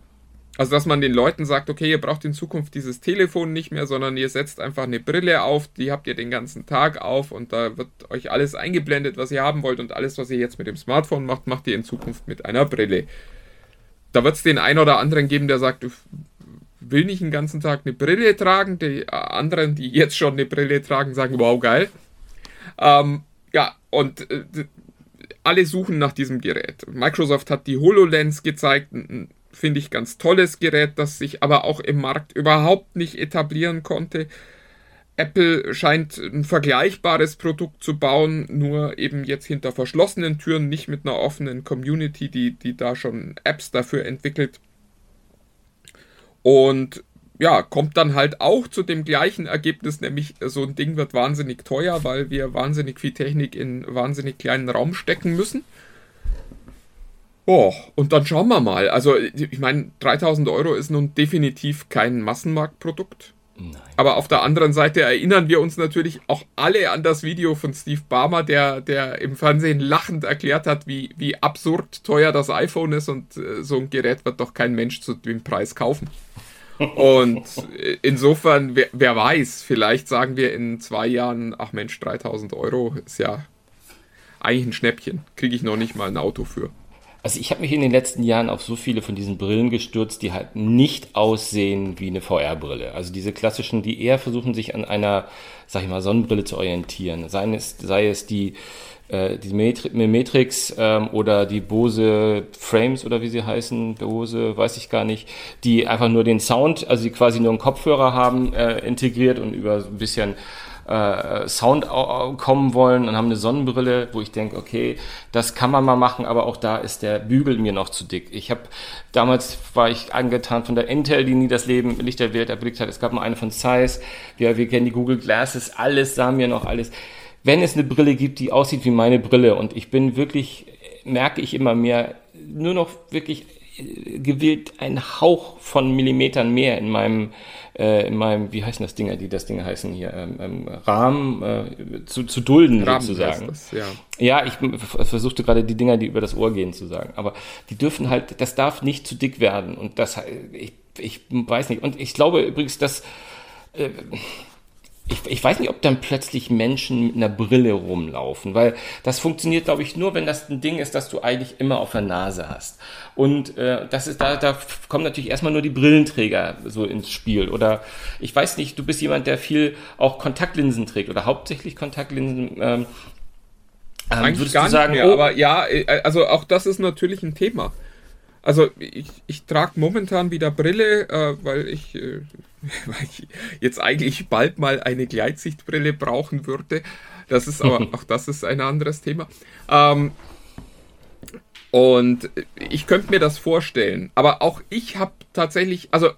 Also, dass man den Leuten sagt, okay, ihr braucht in Zukunft dieses Telefon nicht mehr, sondern ihr setzt einfach eine Brille auf, die habt ihr den ganzen Tag auf und da wird euch alles eingeblendet, was ihr haben wollt und alles, was ihr jetzt mit dem Smartphone macht, macht ihr in Zukunft mit einer Brille. Da wird es den einen oder anderen geben, der sagt, will nicht den ganzen Tag eine Brille tragen. Die anderen, die jetzt schon eine Brille tragen, sagen, wow, geil. Ähm, ja, und äh, alle suchen nach diesem Gerät. Microsoft hat die HoloLens gezeigt, finde ich, ganz tolles Gerät, das sich aber auch im Markt überhaupt nicht etablieren konnte. Apple scheint ein vergleichbares Produkt zu bauen, nur eben jetzt hinter verschlossenen Türen, nicht mit einer offenen Community, die, die da schon Apps dafür entwickelt. Und ja, kommt dann halt auch zu dem gleichen Ergebnis, nämlich so ein Ding wird wahnsinnig teuer, weil wir wahnsinnig viel Technik in wahnsinnig kleinen Raum stecken müssen. Oh, und dann schauen wir mal. Also, ich meine, 3000 Euro ist nun definitiv kein Massenmarktprodukt. Nein. Aber auf der anderen Seite erinnern wir uns natürlich auch alle an das Video von Steve Barmer, der, der im Fernsehen lachend erklärt hat, wie, wie absurd teuer das iPhone ist und äh, so ein Gerät wird doch kein Mensch zu dem Preis kaufen. (laughs) Und äh, insofern, wer, wer weiß, vielleicht sagen wir in zwei Jahren, ach Mensch, 3000 Euro ist ja eigentlich ein Schnäppchen. Kriege ich noch nicht mal ein Auto für. Also ich habe mich in den letzten Jahren auf so viele von diesen Brillen gestürzt, die halt nicht aussehen wie eine VR-Brille. Also diese klassischen, die eher versuchen, sich an einer, sag ich mal, Sonnenbrille zu orientieren. Sei es, sei es die, äh, die Metrix ähm, oder die Bose Frames oder wie sie heißen, Bose, weiß ich gar nicht, die einfach nur den Sound, also die quasi nur einen Kopfhörer haben, äh, integriert und über ein bisschen äh, Sound kommen wollen und haben eine Sonnenbrille, wo ich denke, okay, das kann man mal machen, aber auch da ist der Bügel mir noch zu dick. Ich habe damals war ich angetan von der Intel, die nie das Leben Licht der Welt erblickt hat. Es gab mal eine von Zeiss. Wir, wir kennen die Google Glasses, alles sah mir noch alles. Wenn es eine Brille gibt, die aussieht wie meine Brille und ich bin wirklich, merke ich immer mehr, nur noch wirklich äh, gewählt ein Hauch von Millimetern mehr in meinem äh, in meinem, wie heißen das Dinger, die das Ding heißen hier, ähm, ähm, Rahmen äh, zu, zu dulden Rahmen sozusagen. Das, ja. ja, ich versuchte gerade die Dinger, die über das Ohr gehen, zu sagen. Aber die dürfen halt, das darf nicht zu dick werden. Und das, ich, ich weiß nicht. Und ich glaube übrigens, dass äh, ich, ich weiß nicht, ob dann plötzlich Menschen mit einer Brille rumlaufen, weil das funktioniert, glaube ich, nur, wenn das ein Ding ist, das du eigentlich immer auf der Nase hast. Und äh, das ist da, da kommen natürlich erstmal nur die Brillenträger so ins Spiel. Oder ich weiß nicht, du bist jemand, der viel auch Kontaktlinsen trägt oder hauptsächlich Kontaktlinsen. Ähm, ähm, Eigentlich gar nicht sagen, mehr, oh, aber ja, äh, also auch das ist natürlich ein Thema. Also ich, ich trage momentan wieder Brille, äh, weil, ich, äh, (laughs) weil ich jetzt eigentlich bald mal eine Gleitsichtbrille brauchen würde. Das ist aber (laughs) auch das ist ein anderes Thema. Ähm, und ich könnte mir das vorstellen. Aber auch ich habe tatsächlich, also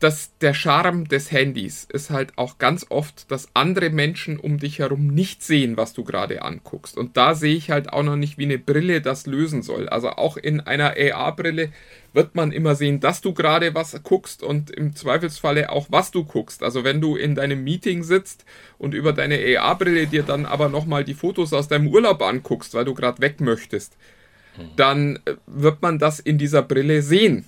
das, der Charme des Handys ist halt auch ganz oft, dass andere Menschen um dich herum nicht sehen, was du gerade anguckst. Und da sehe ich halt auch noch nicht, wie eine Brille das lösen soll. Also auch in einer AR-Brille wird man immer sehen, dass du gerade was guckst und im Zweifelsfalle auch, was du guckst. Also wenn du in deinem Meeting sitzt und über deine AR-Brille dir dann aber nochmal die Fotos aus deinem Urlaub anguckst, weil du gerade weg möchtest, dann äh, wird man das in dieser Brille sehen.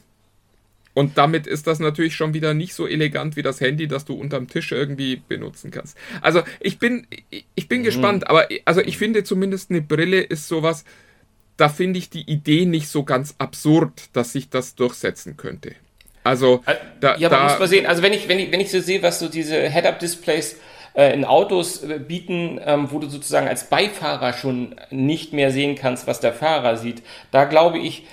Und damit ist das natürlich schon wieder nicht so elegant wie das Handy, das du unterm Tisch irgendwie benutzen kannst. Also ich bin, ich bin mhm. gespannt, aber also ich finde zumindest eine Brille ist sowas, da finde ich die Idee nicht so ganz absurd, dass sich das durchsetzen könnte. Also äh, da, ja, aber da, muss man sehen. Also wenn ich, wenn ich, wenn ich so sehe, was so diese Head-Up-Displays äh, in Autos äh, bieten, ähm, wo du sozusagen als Beifahrer schon nicht mehr sehen kannst, was der Fahrer sieht, da glaube ich,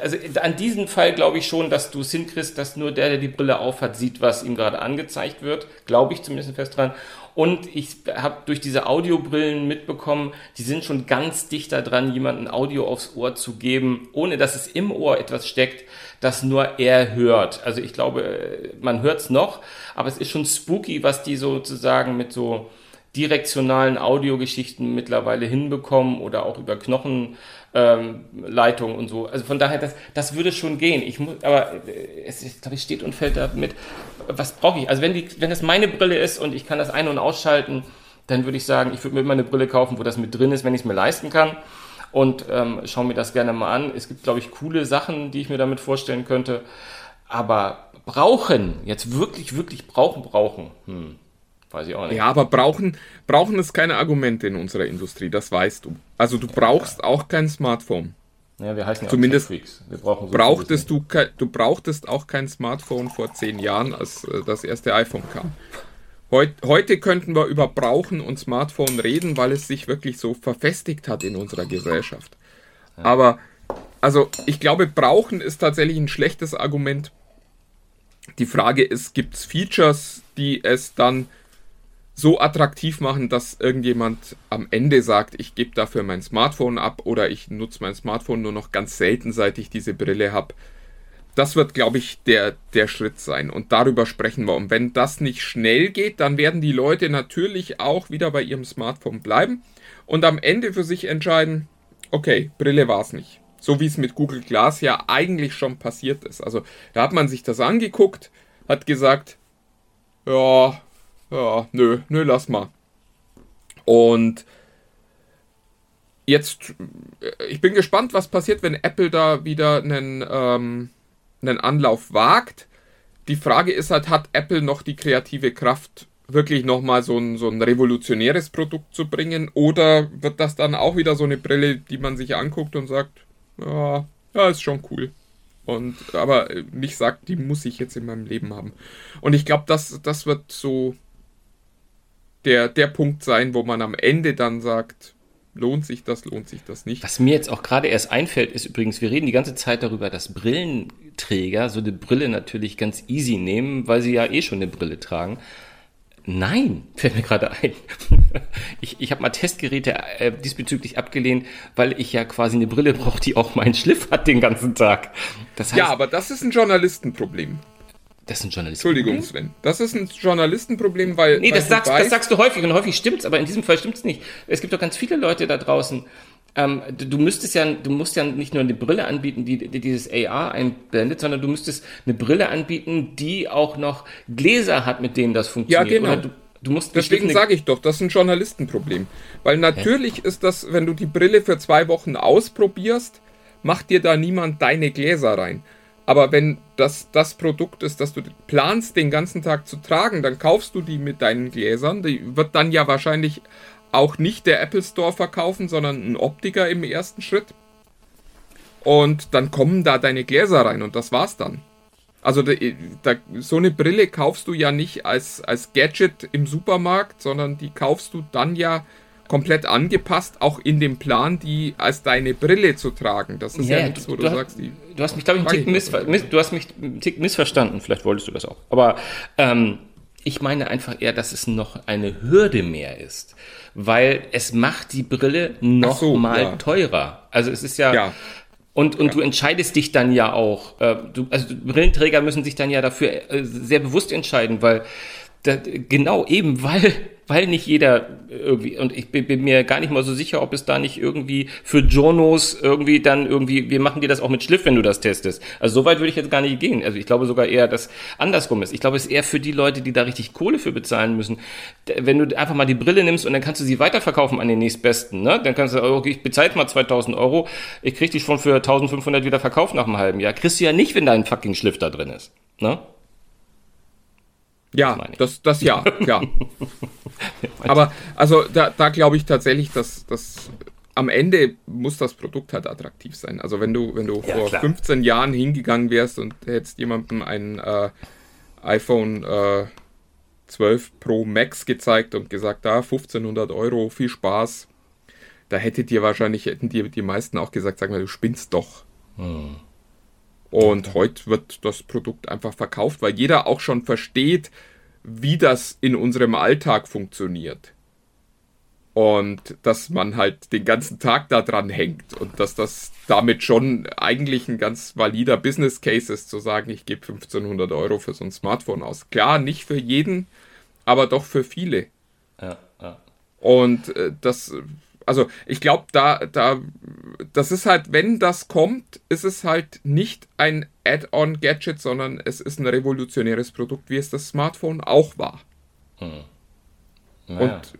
also an diesem Fall glaube ich schon, dass du es hinkriegst, dass nur der, der die Brille aufhat, sieht, was ihm gerade angezeigt wird. Glaube ich zumindest fest dran. Und ich habe durch diese Audiobrillen mitbekommen, die sind schon ganz dicht daran, jemandem Audio aufs Ohr zu geben, ohne dass es im Ohr etwas steckt, das nur er hört. Also ich glaube, man hört es noch, aber es ist schon spooky, was die sozusagen mit so direktionalen Audiogeschichten mittlerweile hinbekommen oder auch über Knochenleitung ähm, und so. Also von daher, das, das würde schon gehen. Ich muss, aber äh, es ist, glaube ich, steht und fällt damit. Was brauche ich? Also wenn die, wenn das meine Brille ist und ich kann das ein- und ausschalten, dann würde ich sagen, ich würde mir immer eine Brille kaufen, wo das mit drin ist, wenn ich es mir leisten kann. Und ähm, schaue mir das gerne mal an. Es gibt, glaube ich, coole Sachen, die ich mir damit vorstellen könnte. Aber brauchen, jetzt wirklich, wirklich brauchen, brauchen. Hm. Weiß ich auch nicht. Ja, aber brauchen, brauchen ist keine Argumente in unserer Industrie, das weißt du. Also du brauchst ja. auch kein Smartphone. Ja, wir heißen ja Zumindest Wir brauchen so brauchtest du, du brauchtest auch kein Smartphone vor zehn Jahren, als äh, das erste iPhone kam. Heut, heute könnten wir über Brauchen und Smartphone reden, weil es sich wirklich so verfestigt hat in unserer Gesellschaft. Ja. Aber, also, ich glaube, Brauchen ist tatsächlich ein schlechtes Argument. Die Frage ist, gibt es Features, die es dann so attraktiv machen, dass irgendjemand am Ende sagt, ich gebe dafür mein Smartphone ab oder ich nutze mein Smartphone nur noch ganz selten, seit ich diese Brille habe. Das wird, glaube ich, der, der Schritt sein. Und darüber sprechen wir. Und wenn das nicht schnell geht, dann werden die Leute natürlich auch wieder bei ihrem Smartphone bleiben und am Ende für sich entscheiden, okay, Brille war es nicht. So wie es mit Google Glass ja eigentlich schon passiert ist. Also da hat man sich das angeguckt, hat gesagt, ja, ja, nö, nö, lass mal. Und jetzt, ich bin gespannt, was passiert, wenn Apple da wieder einen, ähm, einen Anlauf wagt. Die Frage ist halt, hat Apple noch die kreative Kraft, wirklich nochmal so ein, so ein revolutionäres Produkt zu bringen? Oder wird das dann auch wieder so eine Brille, die man sich anguckt und sagt, ja, ja, ist schon cool. Und aber nicht sagt, die muss ich jetzt in meinem Leben haben. Und ich glaube, das, das wird so der, der Punkt sein, wo man am Ende dann sagt, lohnt sich das, lohnt sich das nicht. Was mir jetzt auch gerade erst einfällt, ist übrigens, wir reden die ganze Zeit darüber, dass Brillenträger so eine Brille natürlich ganz easy nehmen, weil sie ja eh schon eine Brille tragen. Nein, (laughs) fällt mir gerade ein. (laughs) Ich, ich habe mal Testgeräte äh, diesbezüglich abgelehnt, weil ich ja quasi eine Brille brauche, die auch meinen Schliff hat den ganzen Tag. Das heißt, ja, aber das ist ein Journalistenproblem. Das ist ein Journalistenproblem. Entschuldigung, Sven. Das ist ein Journalistenproblem, weil. Nee, das, sagst, weißt, das sagst du häufig und häufig stimmt's, aber in diesem Fall stimmt's nicht. Es gibt doch ganz viele Leute da draußen. Ähm, du, du, müsstest ja, du musst ja nicht nur eine Brille anbieten, die, die dieses AR einblendet, sondern du müsstest eine Brille anbieten, die auch noch Gläser hat, mit denen das funktioniert. Ja, genau. Du, du, musst Deswegen sage ich doch, das ist ein Journalistenproblem. Weil natürlich Hä? ist das, wenn du die Brille für zwei Wochen ausprobierst, macht dir da niemand deine Gläser rein. Aber wenn das das Produkt ist, das du planst, den ganzen Tag zu tragen, dann kaufst du die mit deinen Gläsern. Die wird dann ja wahrscheinlich auch nicht der Apple Store verkaufen, sondern ein Optiker im ersten Schritt. Und dann kommen da deine Gläser rein und das war's dann. Also da, da, so eine Brille kaufst du ja nicht als, als Gadget im Supermarkt, sondern die kaufst du dann ja komplett angepasst, auch in dem Plan, die als deine Brille zu tragen. Das ist ja, ja nichts, wo du, du sagst, die. Du hast mich, glaube ich, einen Tick, missver miss du hast mich einen Tick missverstanden. Vielleicht wolltest du das auch. Aber ähm, ich meine einfach eher, dass es noch eine Hürde mehr ist, weil es macht die Brille noch so, mal ja. teurer. Also es ist ja, ja. Und, und ja. du entscheidest dich dann ja auch. Äh, du, also Brillenträger müssen sich dann ja dafür äh, sehr bewusst entscheiden, weil da, genau eben, (laughs) weil weil nicht jeder irgendwie, und ich bin, bin, mir gar nicht mal so sicher, ob es da nicht irgendwie für Journos irgendwie dann irgendwie, wir machen dir das auch mit Schliff, wenn du das testest. Also so weit würde ich jetzt gar nicht gehen. Also ich glaube sogar eher, dass andersrum ist. Ich glaube, es ist eher für die Leute, die da richtig Kohle für bezahlen müssen. Wenn du einfach mal die Brille nimmst und dann kannst du sie weiterverkaufen an den nächstbesten, ne? Dann kannst du, okay, ich bezahle mal 2000 Euro, ich krieg dich schon für 1500 wieder verkauft nach einem halben Jahr. Kriegst du ja nicht, wenn da ein fucking Schliff da drin ist, ne? Ja, das, das ja, ja. (laughs) Aber also da, da glaube ich tatsächlich, dass, dass am Ende muss das Produkt halt attraktiv sein. Also wenn du, wenn du ja, vor klar. 15 Jahren hingegangen wärst und hättest jemandem ein äh, iPhone äh, 12 Pro Max gezeigt und gesagt, da ah, 1500 Euro, viel Spaß, da hätte dir wahrscheinlich, hätten dir die meisten auch gesagt, sag mal, du spinnst doch. Hm. Und heute wird das Produkt einfach verkauft, weil jeder auch schon versteht, wie das in unserem Alltag funktioniert. Und dass man halt den ganzen Tag da dran hängt und dass das damit schon eigentlich ein ganz valider Business Case ist, zu sagen, ich gebe 1500 Euro für so ein Smartphone aus. Klar, nicht für jeden, aber doch für viele. Ja, ja. Und äh, das also ich glaube, da, da, das ist halt, wenn das kommt, ist es halt nicht ein Add-on-Gadget, sondern es ist ein revolutionäres Produkt, wie es das Smartphone auch war. Hm. Naja. Und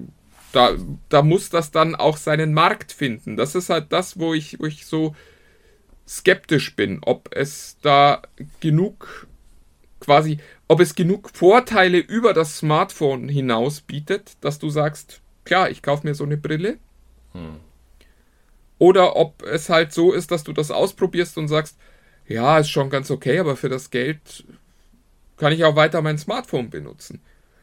da, da muss das dann auch seinen Markt finden. Das ist halt das, wo ich, wo ich so skeptisch bin, ob es da genug quasi, ob es genug Vorteile über das Smartphone hinaus bietet, dass du sagst, klar, ich kaufe mir so eine Brille, hm. Oder ob es halt so ist, dass du das ausprobierst und sagst, ja, ist schon ganz okay, aber für das Geld kann ich auch weiter mein Smartphone benutzen.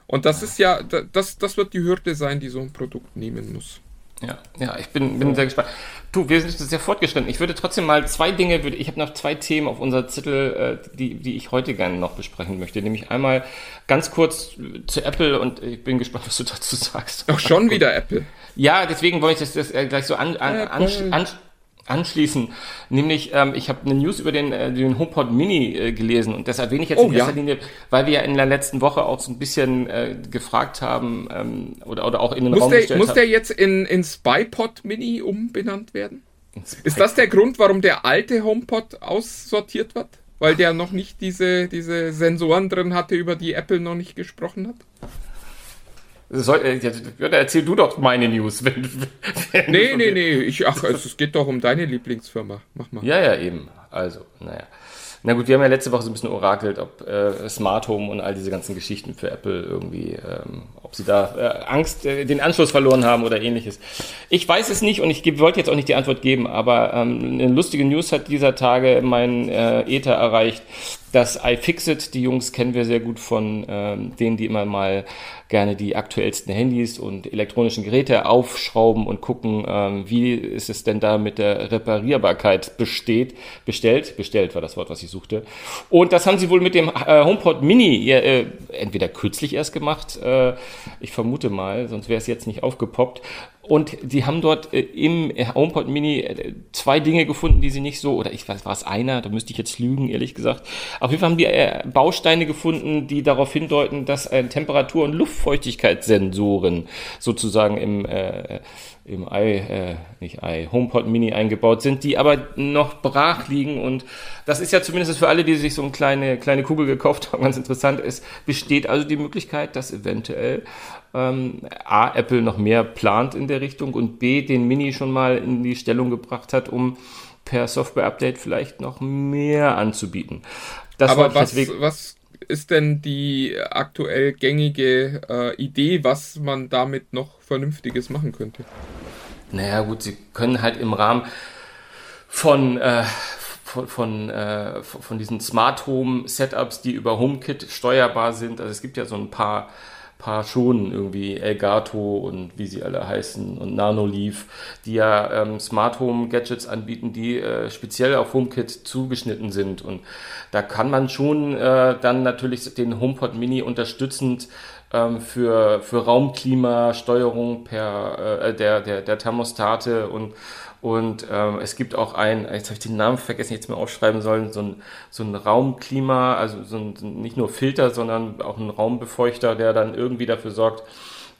Und das ist ja, das, das wird die Hürde sein, die so ein Produkt nehmen muss. Ja, ja, ich bin, bin sehr gespannt. Du, wir sind sehr fortgeschritten. Ich würde trotzdem mal zwei Dinge, würde, ich habe noch zwei Themen auf unserer Zettel, äh, die, die ich heute gerne noch besprechen möchte. Nämlich einmal ganz kurz zu Apple und ich bin gespannt, (laughs) was du dazu sagst. Auch schon wieder Apple. Ja, deswegen wollte ich das, das äh, gleich so an, an, an, an anschließen. Nämlich, ähm, ich habe eine News über den, äh, den HomePod Mini äh, gelesen und das erwähne ich jetzt oh, in erster ja. Linie, weil wir ja in der letzten Woche auch so ein bisschen äh, gefragt haben ähm, oder, oder auch in den muss Raum der, gestellt Muss haben. der jetzt in, in SpyPod Mini umbenannt werden? Ist das der Grund, warum der alte HomePod aussortiert wird? Weil der noch nicht diese, diese Sensoren drin hatte, über die Apple noch nicht gesprochen hat? Soll, äh, erzähl du doch meine News. Wenn, wenn nee, nee, nee. Ich, ach, es geht doch um deine Lieblingsfirma. Mach mal. Ja, ja, eben. Also, naja. Na gut, wir haben ja letzte Woche so ein bisschen orakelt, ob äh, Smart Home und all diese ganzen Geschichten für Apple irgendwie, ähm, ob sie da äh, Angst, äh, den Anschluss verloren haben oder ähnliches. Ich weiß es nicht und ich wollte jetzt auch nicht die Antwort geben, aber ähm, eine lustige News hat dieser Tage mein äh, Ether erreicht, dass iFixit, die Jungs kennen wir sehr gut von ähm, denen, die immer mal gerne die aktuellsten Handys und elektronischen Geräte aufschrauben und gucken, ähm, wie ist es denn da mit der Reparierbarkeit besteht, bestellt, bestellt war das Wort, was ich suchte. Und das haben sie wohl mit dem äh, HomePod Mini äh, entweder kürzlich erst gemacht, äh, ich vermute mal, sonst wäre es jetzt nicht aufgepoppt. Und die haben dort äh, im HomePod Mini äh, zwei Dinge gefunden, die sie nicht so, oder ich weiß, war es einer, da müsste ich jetzt lügen, ehrlich gesagt. Auf jeden Fall haben die äh, Bausteine gefunden, die darauf hindeuten, dass äh, Temperatur- und Luftfeuchtigkeitssensoren sozusagen im, äh, im i, äh, nicht i, HomePod Mini eingebaut sind, die aber noch brach liegen. Und das ist ja zumindest für alle, die sich so eine kleine, kleine Kugel gekauft haben, (laughs) ganz interessant ist, besteht also die Möglichkeit, dass eventuell ähm, A, Apple noch mehr plant in der Richtung und B, den Mini schon mal in die Stellung gebracht hat, um per Software-Update vielleicht noch mehr anzubieten. Das Aber was, was ist denn die aktuell gängige äh, Idee, was man damit noch Vernünftiges machen könnte? Naja, gut, sie können halt im Rahmen von, äh, von, von, äh, von diesen Smart Home Setups, die über HomeKit steuerbar sind. Also es gibt ja so ein paar paar schon, irgendwie Elgato und wie sie alle heißen und Nanoleaf, die ja ähm, Smart Home Gadgets anbieten, die äh, speziell auf HomeKit zugeschnitten sind. Und da kann man schon äh, dann natürlich den HomePod Mini unterstützend ähm, für, für Raumklimasteuerung per äh, der, der, der Thermostate und und ähm, es gibt auch ein, jetzt habe ich den Namen vergessen, jetzt mal aufschreiben sollen, so ein, so ein Raumklima, also so ein, nicht nur Filter, sondern auch ein Raumbefeuchter, der dann irgendwie dafür sorgt,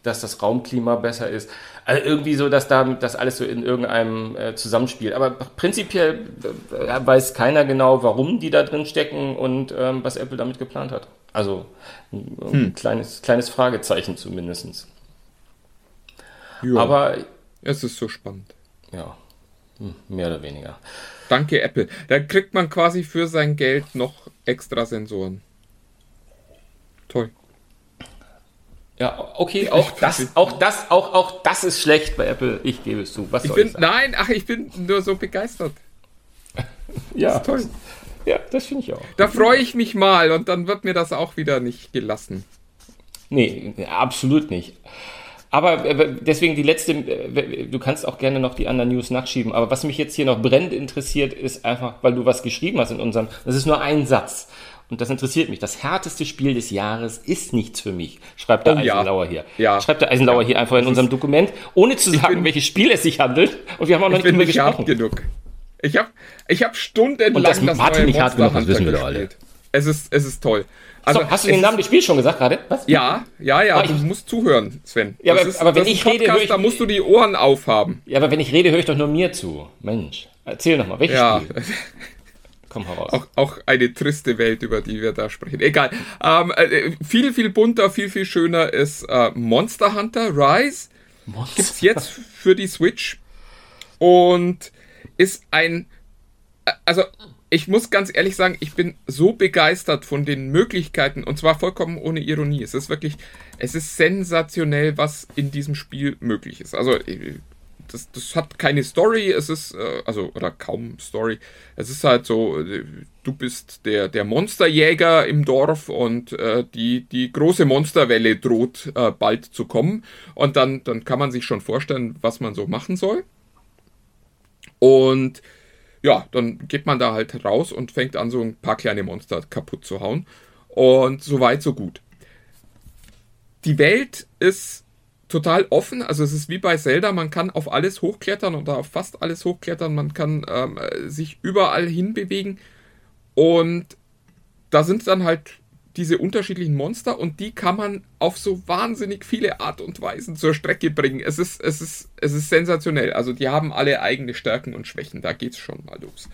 dass das Raumklima besser ist. Also irgendwie so, dass da das alles so in irgendeinem äh, Zusammenspiel. Aber prinzipiell äh, weiß keiner genau, warum die da drin stecken und ähm, was Apple damit geplant hat. Also ein hm. kleines, kleines Fragezeichen zumindest. Aber es ist so spannend. Ja, mehr oder weniger. Danke, Apple. Da kriegt man quasi für sein Geld noch extra Sensoren. Toll. Ja, okay, auch das, auch das, auch, auch das ist schlecht bei Apple. Ich gebe es zu. Was ich bin, ich Nein, ach, ich bin nur so begeistert. (laughs) ja, das toll. Ja, das finde ich auch. Da freue ich mich mal und dann wird mir das auch wieder nicht gelassen. Nee, absolut nicht. Aber äh, deswegen die letzte, äh, du kannst auch gerne noch die anderen News nachschieben, aber was mich jetzt hier noch brennend interessiert, ist einfach, weil du was geschrieben hast in unserem, das ist nur ein Satz. Und das interessiert mich. Das härteste Spiel des Jahres ist nichts für mich, schreibt der oh, Eisenlauer ja. hier. Ja. Schreibt der Eisenlauer ja. hier einfach in unserem Dokument, ohne zu sagen, bin, welches Spiel es sich handelt. Und wir haben auch noch nicht drüber gesprochen. genug. Ich habe ich hab stundenlang Und das, das Martin nicht hart genug, das wissen wir doch alle. Es ist, es ist toll. Also, so, hast du den Namen des Spiels schon gesagt gerade? Was? Ja, ja, ja, du musst zuhören, Sven. Ja, aber, ist, aber wenn ich Podcast, rede, höre ich, da musst du die Ohren aufhaben. Ja, aber wenn ich rede, höre ich doch nur mir zu. Mensch, erzähl noch mal, welches ja. Spiel? (laughs) Komm heraus. Auch, auch, eine triste Welt, über die wir da sprechen. Egal. Ähm, äh, viel, viel bunter, viel, viel schöner ist äh, Monster Hunter Rise. Monster. Gibt's jetzt für die Switch. Und ist ein. Äh, also, ich muss ganz ehrlich sagen, ich bin so begeistert von den Möglichkeiten und zwar vollkommen ohne Ironie. Es ist wirklich, es ist sensationell, was in diesem Spiel möglich ist. Also äh, das, das hat keine Story, es ist, äh, also, oder kaum Story. Es ist halt so, äh, du bist der, der Monsterjäger im Dorf und äh, die, die große Monsterwelle droht äh, bald zu kommen. Und dann, dann kann man sich schon vorstellen, was man so machen soll. Und ja, dann geht man da halt raus und fängt an, so ein paar kleine Monster kaputt zu hauen. Und so weit, so gut. Die Welt ist total offen, also es ist wie bei Zelda, man kann auf alles hochklettern oder auf fast alles hochklettern, man kann ähm, sich überall hinbewegen und da sind dann halt diese unterschiedlichen Monster und die kann man auf so wahnsinnig viele Art und Weisen zur Strecke bringen. Es ist, es ist, es ist sensationell. Also die haben alle eigene Stärken und Schwächen. Da geht's schon mal los.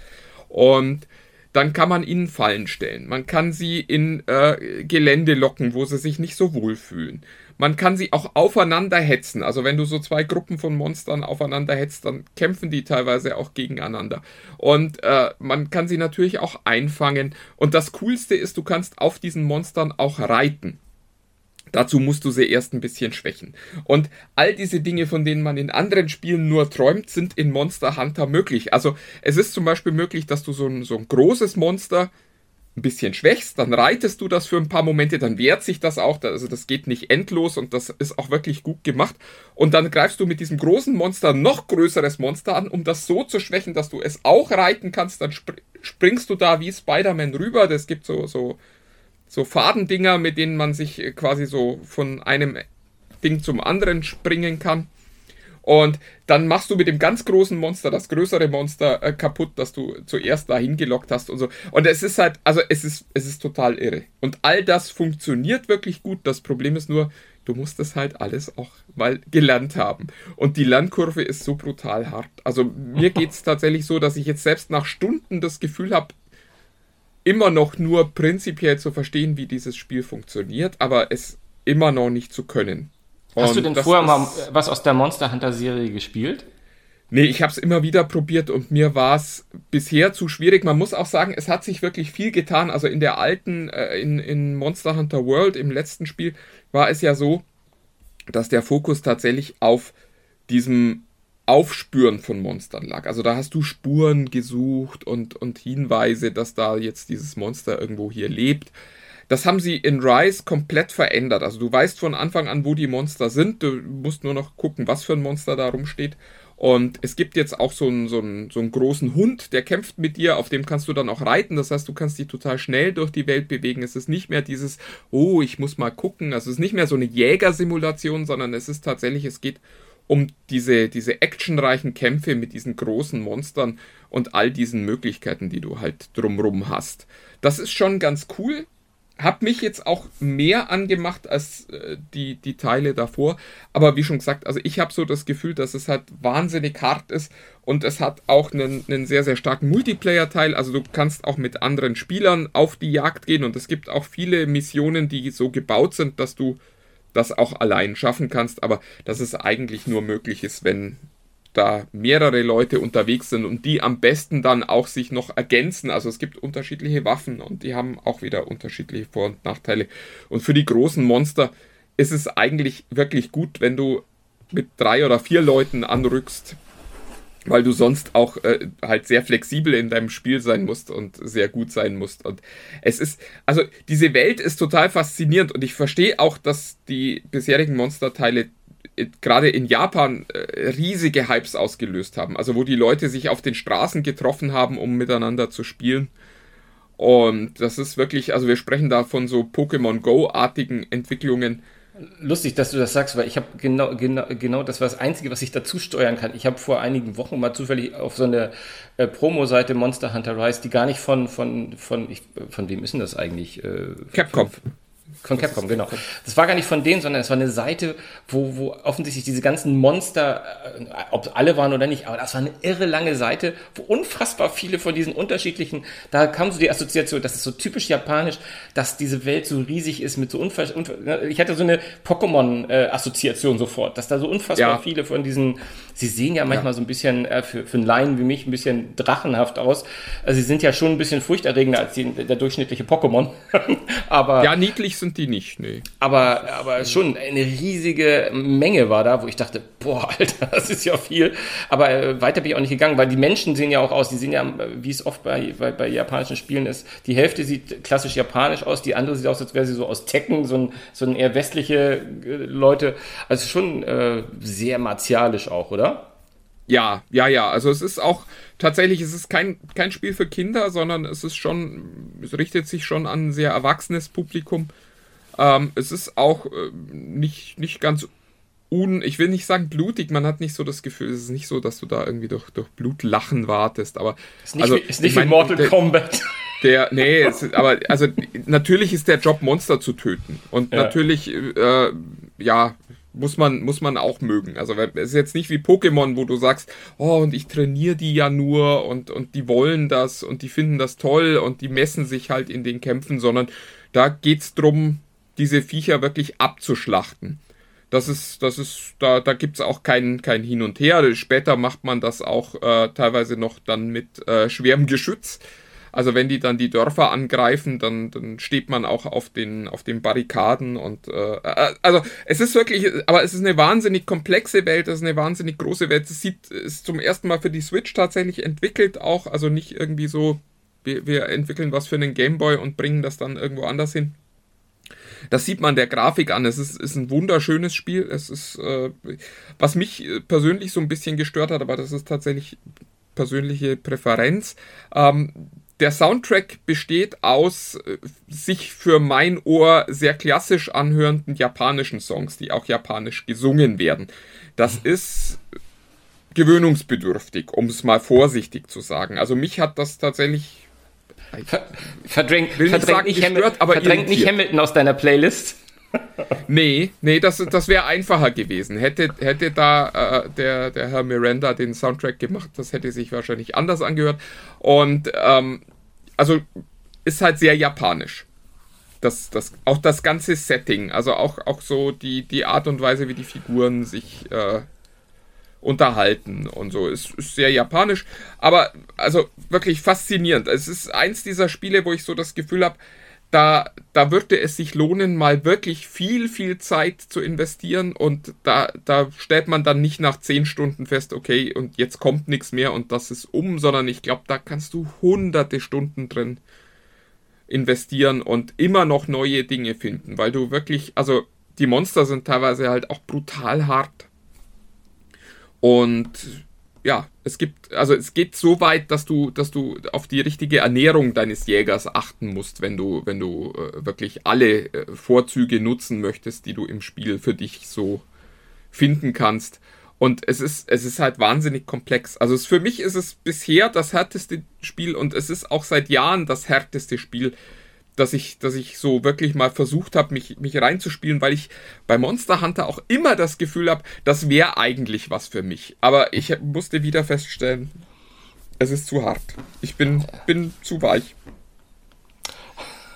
Und dann kann man ihnen Fallen stellen. Man kann sie in äh, Gelände locken, wo sie sich nicht so wohl fühlen. Man kann sie auch aufeinander hetzen. Also wenn du so zwei Gruppen von Monstern aufeinander hetzt, dann kämpfen die teilweise auch gegeneinander. Und äh, man kann sie natürlich auch einfangen. Und das Coolste ist, du kannst auf diesen Monstern auch reiten. Dazu musst du sie erst ein bisschen schwächen. Und all diese Dinge, von denen man in anderen Spielen nur träumt, sind in Monster Hunter möglich. Also es ist zum Beispiel möglich, dass du so ein, so ein großes Monster ein bisschen schwächst, dann reitest du das für ein paar Momente, dann wehrt sich das auch, also das geht nicht endlos und das ist auch wirklich gut gemacht. Und dann greifst du mit diesem großen Monster noch größeres Monster an, um das so zu schwächen, dass du es auch reiten kannst. Dann springst du da wie Spider-Man rüber. Das gibt so, so, so Fadendinger, mit denen man sich quasi so von einem Ding zum anderen springen kann. Und dann machst du mit dem ganz großen Monster das größere Monster äh, kaputt, das du zuerst dahin gelockt hast und so. Und es ist halt, also es ist, es ist total irre. Und all das funktioniert wirklich gut. Das Problem ist nur, du musst das halt alles auch mal gelernt haben. Und die Lernkurve ist so brutal hart. Also mir (laughs) geht es tatsächlich so, dass ich jetzt selbst nach Stunden das Gefühl habe, immer noch nur prinzipiell zu verstehen, wie dieses Spiel funktioniert, aber es immer noch nicht zu können. Hast und du denn vorher mal was aus der Monster Hunter Serie gespielt? Nee, ich habe es immer wieder probiert und mir war es bisher zu schwierig. Man muss auch sagen, es hat sich wirklich viel getan. Also in der alten, äh, in, in Monster Hunter World, im letzten Spiel, war es ja so, dass der Fokus tatsächlich auf diesem Aufspüren von Monstern lag. Also da hast du Spuren gesucht und, und Hinweise, dass da jetzt dieses Monster irgendwo hier lebt. Das haben sie in Rise komplett verändert. Also du weißt von Anfang an, wo die Monster sind. Du musst nur noch gucken, was für ein Monster da rumsteht. Und es gibt jetzt auch so einen, so, einen, so einen großen Hund, der kämpft mit dir, auf dem kannst du dann auch reiten. Das heißt, du kannst dich total schnell durch die Welt bewegen. Es ist nicht mehr dieses, oh, ich muss mal gucken. Also es ist nicht mehr so eine Jägersimulation, sondern es ist tatsächlich, es geht um diese, diese actionreichen Kämpfe mit diesen großen Monstern und all diesen Möglichkeiten, die du halt drumrum hast. Das ist schon ganz cool hat mich jetzt auch mehr angemacht als äh, die, die Teile davor. Aber wie schon gesagt, also ich habe so das Gefühl, dass es halt wahnsinnig hart ist und es hat auch einen, einen sehr, sehr starken Multiplayer-Teil. Also du kannst auch mit anderen Spielern auf die Jagd gehen und es gibt auch viele Missionen, die so gebaut sind, dass du das auch allein schaffen kannst, aber dass es eigentlich nur möglich ist, wenn da mehrere Leute unterwegs sind und die am besten dann auch sich noch ergänzen. Also es gibt unterschiedliche Waffen und die haben auch wieder unterschiedliche Vor- und Nachteile. Und für die großen Monster ist es eigentlich wirklich gut, wenn du mit drei oder vier Leuten anrückst, weil du sonst auch äh, halt sehr flexibel in deinem Spiel sein musst und sehr gut sein musst. Und es ist, also diese Welt ist total faszinierend und ich verstehe auch, dass die bisherigen Monsterteile gerade in Japan äh, riesige Hypes ausgelöst haben. Also wo die Leute sich auf den Straßen getroffen haben, um miteinander zu spielen. Und das ist wirklich, also wir sprechen da von so Pokémon Go-artigen Entwicklungen. Lustig, dass du das sagst, weil ich habe genau, genau, genau das war das Einzige, was ich dazu steuern kann. Ich habe vor einigen Wochen mal zufällig auf so eine äh, Promo-Seite Monster Hunter Rise, die gar nicht von, von, von, ich, von wem ist denn das eigentlich? Äh, Capcom. Von, von Capcom, genau. Das war gar nicht von denen, sondern es war eine Seite, wo, wo offensichtlich diese ganzen Monster, äh, ob alle waren oder nicht, aber das war eine irre lange Seite, wo unfassbar viele von diesen unterschiedlichen, da kam so die Assoziation, das ist so typisch japanisch, dass diese Welt so riesig ist mit so unfassbar, ne, ich hatte so eine Pokémon-Assoziation sofort, dass da so unfassbar ja. viele von diesen, sie sehen ja manchmal ja. so ein bisschen, äh, für, für einen Laien wie mich, ein bisschen drachenhaft aus. Also sie sind ja schon ein bisschen furchterregender als die, der durchschnittliche Pokémon. (laughs) aber. Ja, niedlich sind die nicht, nee. Aber, aber schon eine riesige Menge war da, wo ich dachte, boah, (laughs) Alter, das ist ja viel. Aber äh, weiter bin ich auch nicht gegangen, weil die Menschen sehen ja auch aus, die sehen ja, wie es oft bei, bei, bei japanischen Spielen ist, die Hälfte sieht klassisch japanisch aus, die andere sieht aus, als wäre sie so aus Tekken, so ein, so ein eher westliche äh, Leute. Also schon äh, sehr martialisch auch, oder? Ja, ja, ja. Also es ist auch tatsächlich, es ist kein, kein Spiel für Kinder, sondern es ist schon, es richtet sich schon an ein sehr erwachsenes Publikum. Ähm, es ist auch äh, nicht, nicht ganz un, ich will nicht sagen blutig, man hat nicht so das Gefühl, es ist nicht so, dass du da irgendwie durch, durch Blutlachen wartest, aber. Ist nicht, also, wie, ist nicht mein, wie Mortal der, Kombat. Der, nee, es, aber also natürlich ist der Job, Monster zu töten. Und ja. natürlich, äh, ja, muss man, muss man auch mögen. Also es ist jetzt nicht wie Pokémon, wo du sagst, oh, und ich trainiere die ja nur und, und die wollen das und die finden das toll und die messen sich halt in den Kämpfen, sondern da geht es darum, diese Viecher wirklich abzuschlachten. Das ist, das ist, da, da gibt es auch kein, kein Hin und Her. Später macht man das auch äh, teilweise noch dann mit äh, schwerem Geschütz. Also wenn die dann die Dörfer angreifen, dann, dann steht man auch auf den, auf den Barrikaden und äh, äh also es ist wirklich, aber es ist eine wahnsinnig komplexe Welt, es ist eine wahnsinnig große Welt. Es sieht, ist zum ersten Mal für die Switch tatsächlich entwickelt auch, also nicht irgendwie so, wir, wir entwickeln was für einen Gameboy und bringen das dann irgendwo anders hin. Das sieht man der Grafik an. Es ist, ist ein wunderschönes Spiel. Es ist, äh, was mich persönlich so ein bisschen gestört hat, aber das ist tatsächlich persönliche Präferenz. Ähm, der Soundtrack besteht aus äh, sich für mein Ohr sehr klassisch anhörenden japanischen Songs, die auch japanisch gesungen werden. Das ist gewöhnungsbedürftig, um es mal vorsichtig zu sagen. Also mich hat das tatsächlich Ver verdrängt, verdrängt, nicht, gestört, Hamil verdrängt nicht Hamilton aus deiner Playlist. (laughs) nee, nee, das, das wäre einfacher gewesen. Hätte, hätte da äh, der, der Herr Miranda den Soundtrack gemacht, das hätte sich wahrscheinlich anders angehört. Und ähm, also ist halt sehr japanisch. Das, das, auch das ganze Setting, also auch, auch so die, die Art und Weise, wie die Figuren sich äh, unterhalten und so. Es ist sehr japanisch, aber also wirklich faszinierend. Es ist eins dieser Spiele, wo ich so das Gefühl habe, da, da würde es sich lohnen, mal wirklich viel, viel Zeit zu investieren und da, da stellt man dann nicht nach zehn Stunden fest, okay, und jetzt kommt nichts mehr und das ist um, sondern ich glaube, da kannst du hunderte Stunden drin investieren und immer noch neue Dinge finden, weil du wirklich, also die Monster sind teilweise halt auch brutal hart und ja, es gibt, also es geht so weit, dass du, dass du auf die richtige Ernährung deines Jägers achten musst, wenn du, wenn du äh, wirklich alle äh, Vorzüge nutzen möchtest, die du im Spiel für dich so finden kannst. Und es ist, es ist halt wahnsinnig komplex. Also es, für mich ist es bisher das härteste Spiel und es ist auch seit Jahren das härteste Spiel, dass ich, dass ich so wirklich mal versucht habe, mich, mich reinzuspielen, weil ich bei Monster Hunter auch immer das Gefühl habe, das wäre eigentlich was für mich. Aber ich musste wieder feststellen, es ist zu hart. Ich bin, bin zu weich.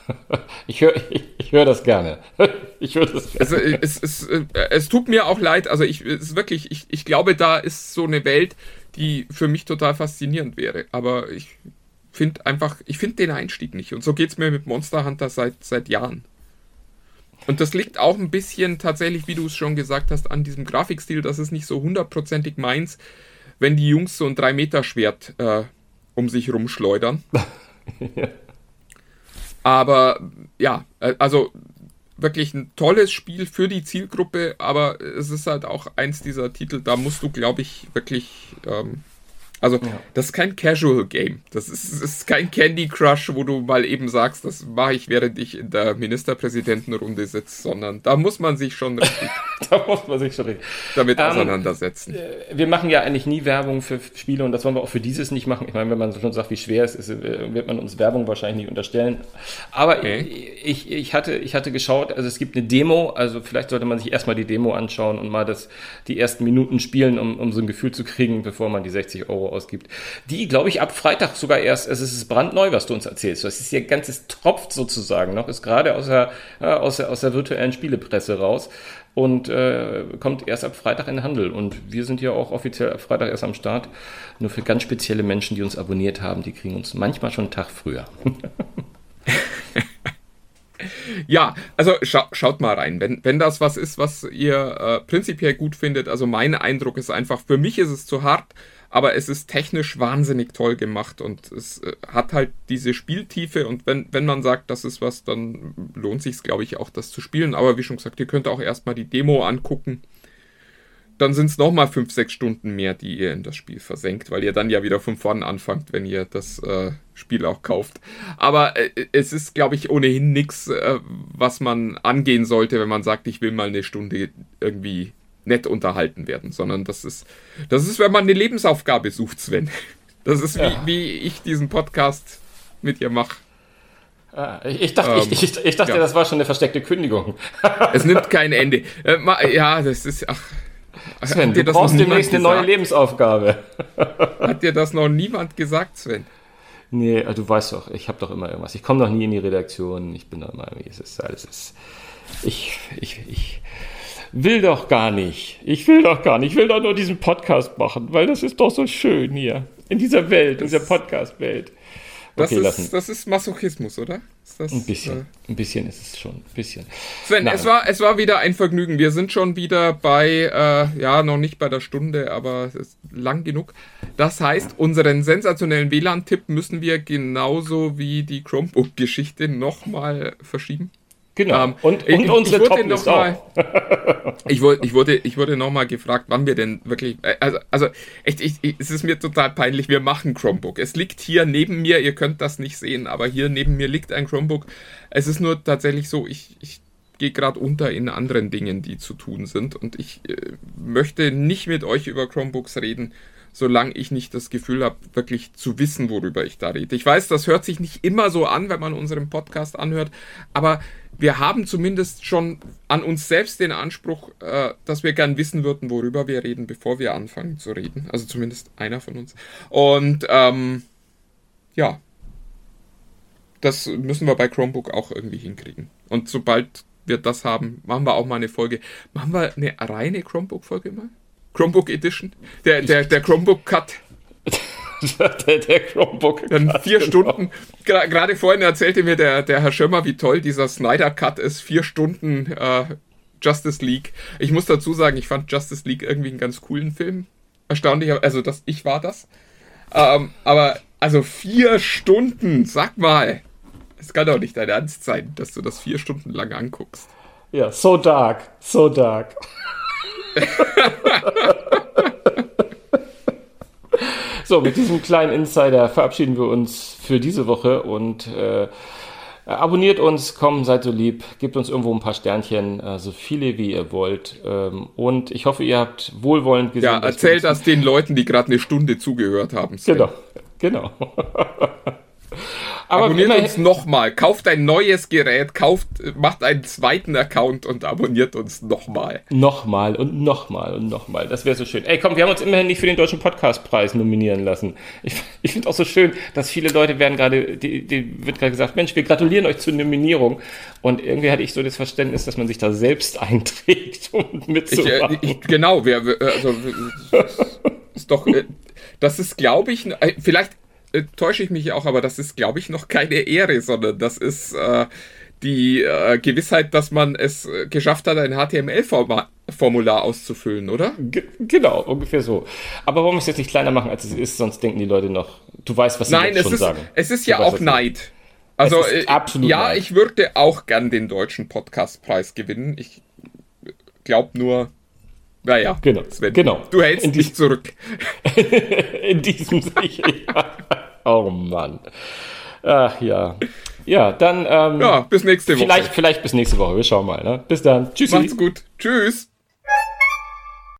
(laughs) Ich höre ich, ich hör das gerne. (laughs) Ich höre das gerne. Also, es, es, es tut mir auch leid. Also ich, es ist wirklich, ich, ich glaube, da ist so eine Welt, die für mich total faszinierend wäre. Aber ich finde einfach, ich finde den Einstieg nicht. Und so geht es mir mit Monster Hunter seit, seit Jahren. Und das liegt auch ein bisschen tatsächlich, wie du es schon gesagt hast, an diesem Grafikstil. Das ist nicht so hundertprozentig meins, wenn die Jungs so ein 3-Meter-Schwert äh, um sich rumschleudern. (laughs) ja. Aber ja, äh, also wirklich ein tolles Spiel für die Zielgruppe, aber es ist halt auch eins dieser Titel, da musst du, glaube ich, wirklich ähm, also, ja. das ist kein Casual Game. Das ist, das ist, kein Candy Crush, wo du mal eben sagst, das mache ich, während ich in der Ministerpräsidentenrunde sitze, sondern da muss man sich schon richtig, (laughs) da muss man sich schon richtig damit ähm, auseinandersetzen. Äh, wir machen ja eigentlich nie Werbung für Spiele und das wollen wir auch für dieses nicht machen. Ich meine, wenn man schon sagt, wie schwer es ist, äh, wird man uns Werbung wahrscheinlich nicht unterstellen. Aber okay. ich, ich, hatte, ich hatte geschaut, also es gibt eine Demo, also vielleicht sollte man sich erstmal die Demo anschauen und mal das, die ersten Minuten spielen, um, um so ein Gefühl zu kriegen, bevor man die 60 Euro ausgibt. Die, glaube ich, ab Freitag sogar erst, es ist brandneu, was du uns erzählst. Das ist ihr ganzes tropft sozusagen noch, ist gerade aus der, äh, aus der, aus der virtuellen Spielepresse raus und äh, kommt erst ab Freitag in den Handel. Und wir sind ja auch offiziell ab Freitag erst am Start. Nur für ganz spezielle Menschen, die uns abonniert haben, die kriegen uns manchmal schon einen Tag früher. (laughs) Ja, also scha schaut mal rein. Wenn, wenn das was ist, was ihr äh, prinzipiell gut findet, also mein Eindruck ist einfach, für mich ist es zu hart aber es ist technisch wahnsinnig toll gemacht und es äh, hat halt diese Spieltiefe und wenn, wenn man sagt, das ist was, dann lohnt sich glaube ich, auch das zu spielen. Aber wie schon gesagt, ihr könnt auch erstmal die Demo angucken. Dann sind es nochmal 5, 6 Stunden mehr, die ihr in das Spiel versenkt, weil ihr dann ja wieder von vorne anfangt, wenn ihr das äh, Spiel auch kauft. Aber äh, es ist, glaube ich, ohnehin nichts, äh, was man angehen sollte, wenn man sagt, ich will mal eine Stunde irgendwie nett unterhalten werden, sondern das ist, das ist, wenn man eine Lebensaufgabe sucht, Sven. Das ist, wie, ja. wie ich diesen Podcast mit dir mache. Ah, ich, dachte, ähm, ich, ich, ich, dachte, ja. das war schon eine versteckte Kündigung. (laughs) Es nimmt kein Ende. Äh, ja, das ist. Ach, Sven, du brauchst demnächst eine neue Lebensaufgabe. Hat dir das noch niemand gesagt, Sven? Nee, du weißt doch, ich habe doch immer irgendwas. Ich komme noch nie in die Redaktion. Ich bin da immer, es ist alles. Ist, ich, ich, ich, will doch gar nicht. Ich will doch gar nicht. Ich will doch nur diesen Podcast machen, weil das ist doch so schön hier. In dieser Welt, in dieser Podcast-Welt. Okay, das, ist, das ist Masochismus, oder? Das, ein bisschen. Äh, ein bisschen ist es schon. Ein bisschen. Sven, es war, es war wieder ein Vergnügen. Wir sind schon wieder bei, äh, ja, noch nicht bei der Stunde, aber es ist lang genug. Das heißt, unseren sensationellen WLAN-Tipp müssen wir genauso wie die Chromebook-Geschichte nochmal verschieben. Genau. Ähm, und, und ich, unsere ich Top mal, (laughs) ich, wurde, ich, wurde, ich wurde nochmal gefragt, wann wir denn wirklich. Äh, also, also echt, ich, ich, es ist mir total peinlich. Wir machen Chromebook. Es liegt hier neben mir, ihr könnt das nicht sehen, aber hier neben mir liegt ein Chromebook. Es ist nur tatsächlich so, ich, ich gehe gerade unter in anderen Dingen, die zu tun sind. Und ich äh, möchte nicht mit euch über Chromebooks reden, solange ich nicht das Gefühl habe, wirklich zu wissen, worüber ich da rede. Ich weiß, das hört sich nicht immer so an, wenn man unseren Podcast anhört, aber wir haben zumindest schon an uns selbst den Anspruch, äh, dass wir gern wissen würden, worüber wir reden, bevor wir anfangen zu reden. Also zumindest einer von uns. Und ähm, ja, das müssen wir bei Chromebook auch irgendwie hinkriegen. Und sobald wir das haben, machen wir auch mal eine Folge. Machen wir eine reine Chromebook-Folge mal? Chromebook Edition? Der, der, der Chromebook Cut. (laughs) (laughs) der, der Chromebook. Dann vier genau. Stunden. Gerade vorhin erzählte mir der, der Herr Schömmer, wie toll dieser Snyder Cut ist. Vier Stunden äh, Justice League. Ich muss dazu sagen, ich fand Justice League irgendwie einen ganz coolen Film. Erstaunlich, also das, ich war das. Ähm, aber also vier Stunden, sag mal. Es kann doch nicht dein Ernst sein, dass du das vier Stunden lang anguckst. Ja, so dark, so dark. (laughs) So, mit diesem kleinen Insider verabschieden wir uns für diese Woche und äh, abonniert uns, komm, seid so lieb, gebt uns irgendwo ein paar Sternchen, äh, so viele wie ihr wollt. Ähm, und ich hoffe, ihr habt wohlwollend gesehen. Ja, erzählt das den Leuten, die gerade eine Stunde zugehört haben. Sven. Genau, genau. (laughs) Aber abonniert uns nochmal, kauft ein neues Gerät, kauft, macht einen zweiten Account und abonniert uns nochmal. Nochmal und nochmal und nochmal. Das wäre so schön. Ey, komm, wir haben uns immerhin nicht für den Deutschen Podcastpreis nominieren lassen. Ich, (laughs) ich finde auch so schön, dass viele Leute werden gerade, die, die wird gerade gesagt, Mensch, wir gratulieren euch zur Nominierung. Und irgendwie hatte ich so das Verständnis, dass man sich da selbst (laughs) einträgt, um mitzumachen. Ich, ich, genau, wir, also, (laughs) ist doch, äh, das ist, glaube ich, äh, vielleicht äh, täusche ich mich auch, aber das ist, glaube ich, noch keine Ehre, sondern das ist äh, die äh, Gewissheit, dass man es geschafft hat, ein HTML-Formular auszufüllen, oder? G genau, ungefähr so. Aber warum es jetzt nicht kleiner machen, als es ist, sonst denken die Leute noch, du weißt, was sie Nein, jetzt schon ist, sagen. Es ist du ja weißt, auch Neid. Also, äh, ja, Neid. ich würde auch gern den deutschen Podcastpreis gewinnen. Ich glaube nur, naja, genau, Sven, genau. du hältst In dich zurück. (laughs) In diesem Sinne. oh Mann. Ach ja. Ja, dann. Ähm, ja, bis nächste Woche. Vielleicht, vielleicht bis nächste Woche. Wir schauen mal. Ne? Bis dann. Tschüss. Macht's gut. Tschüss.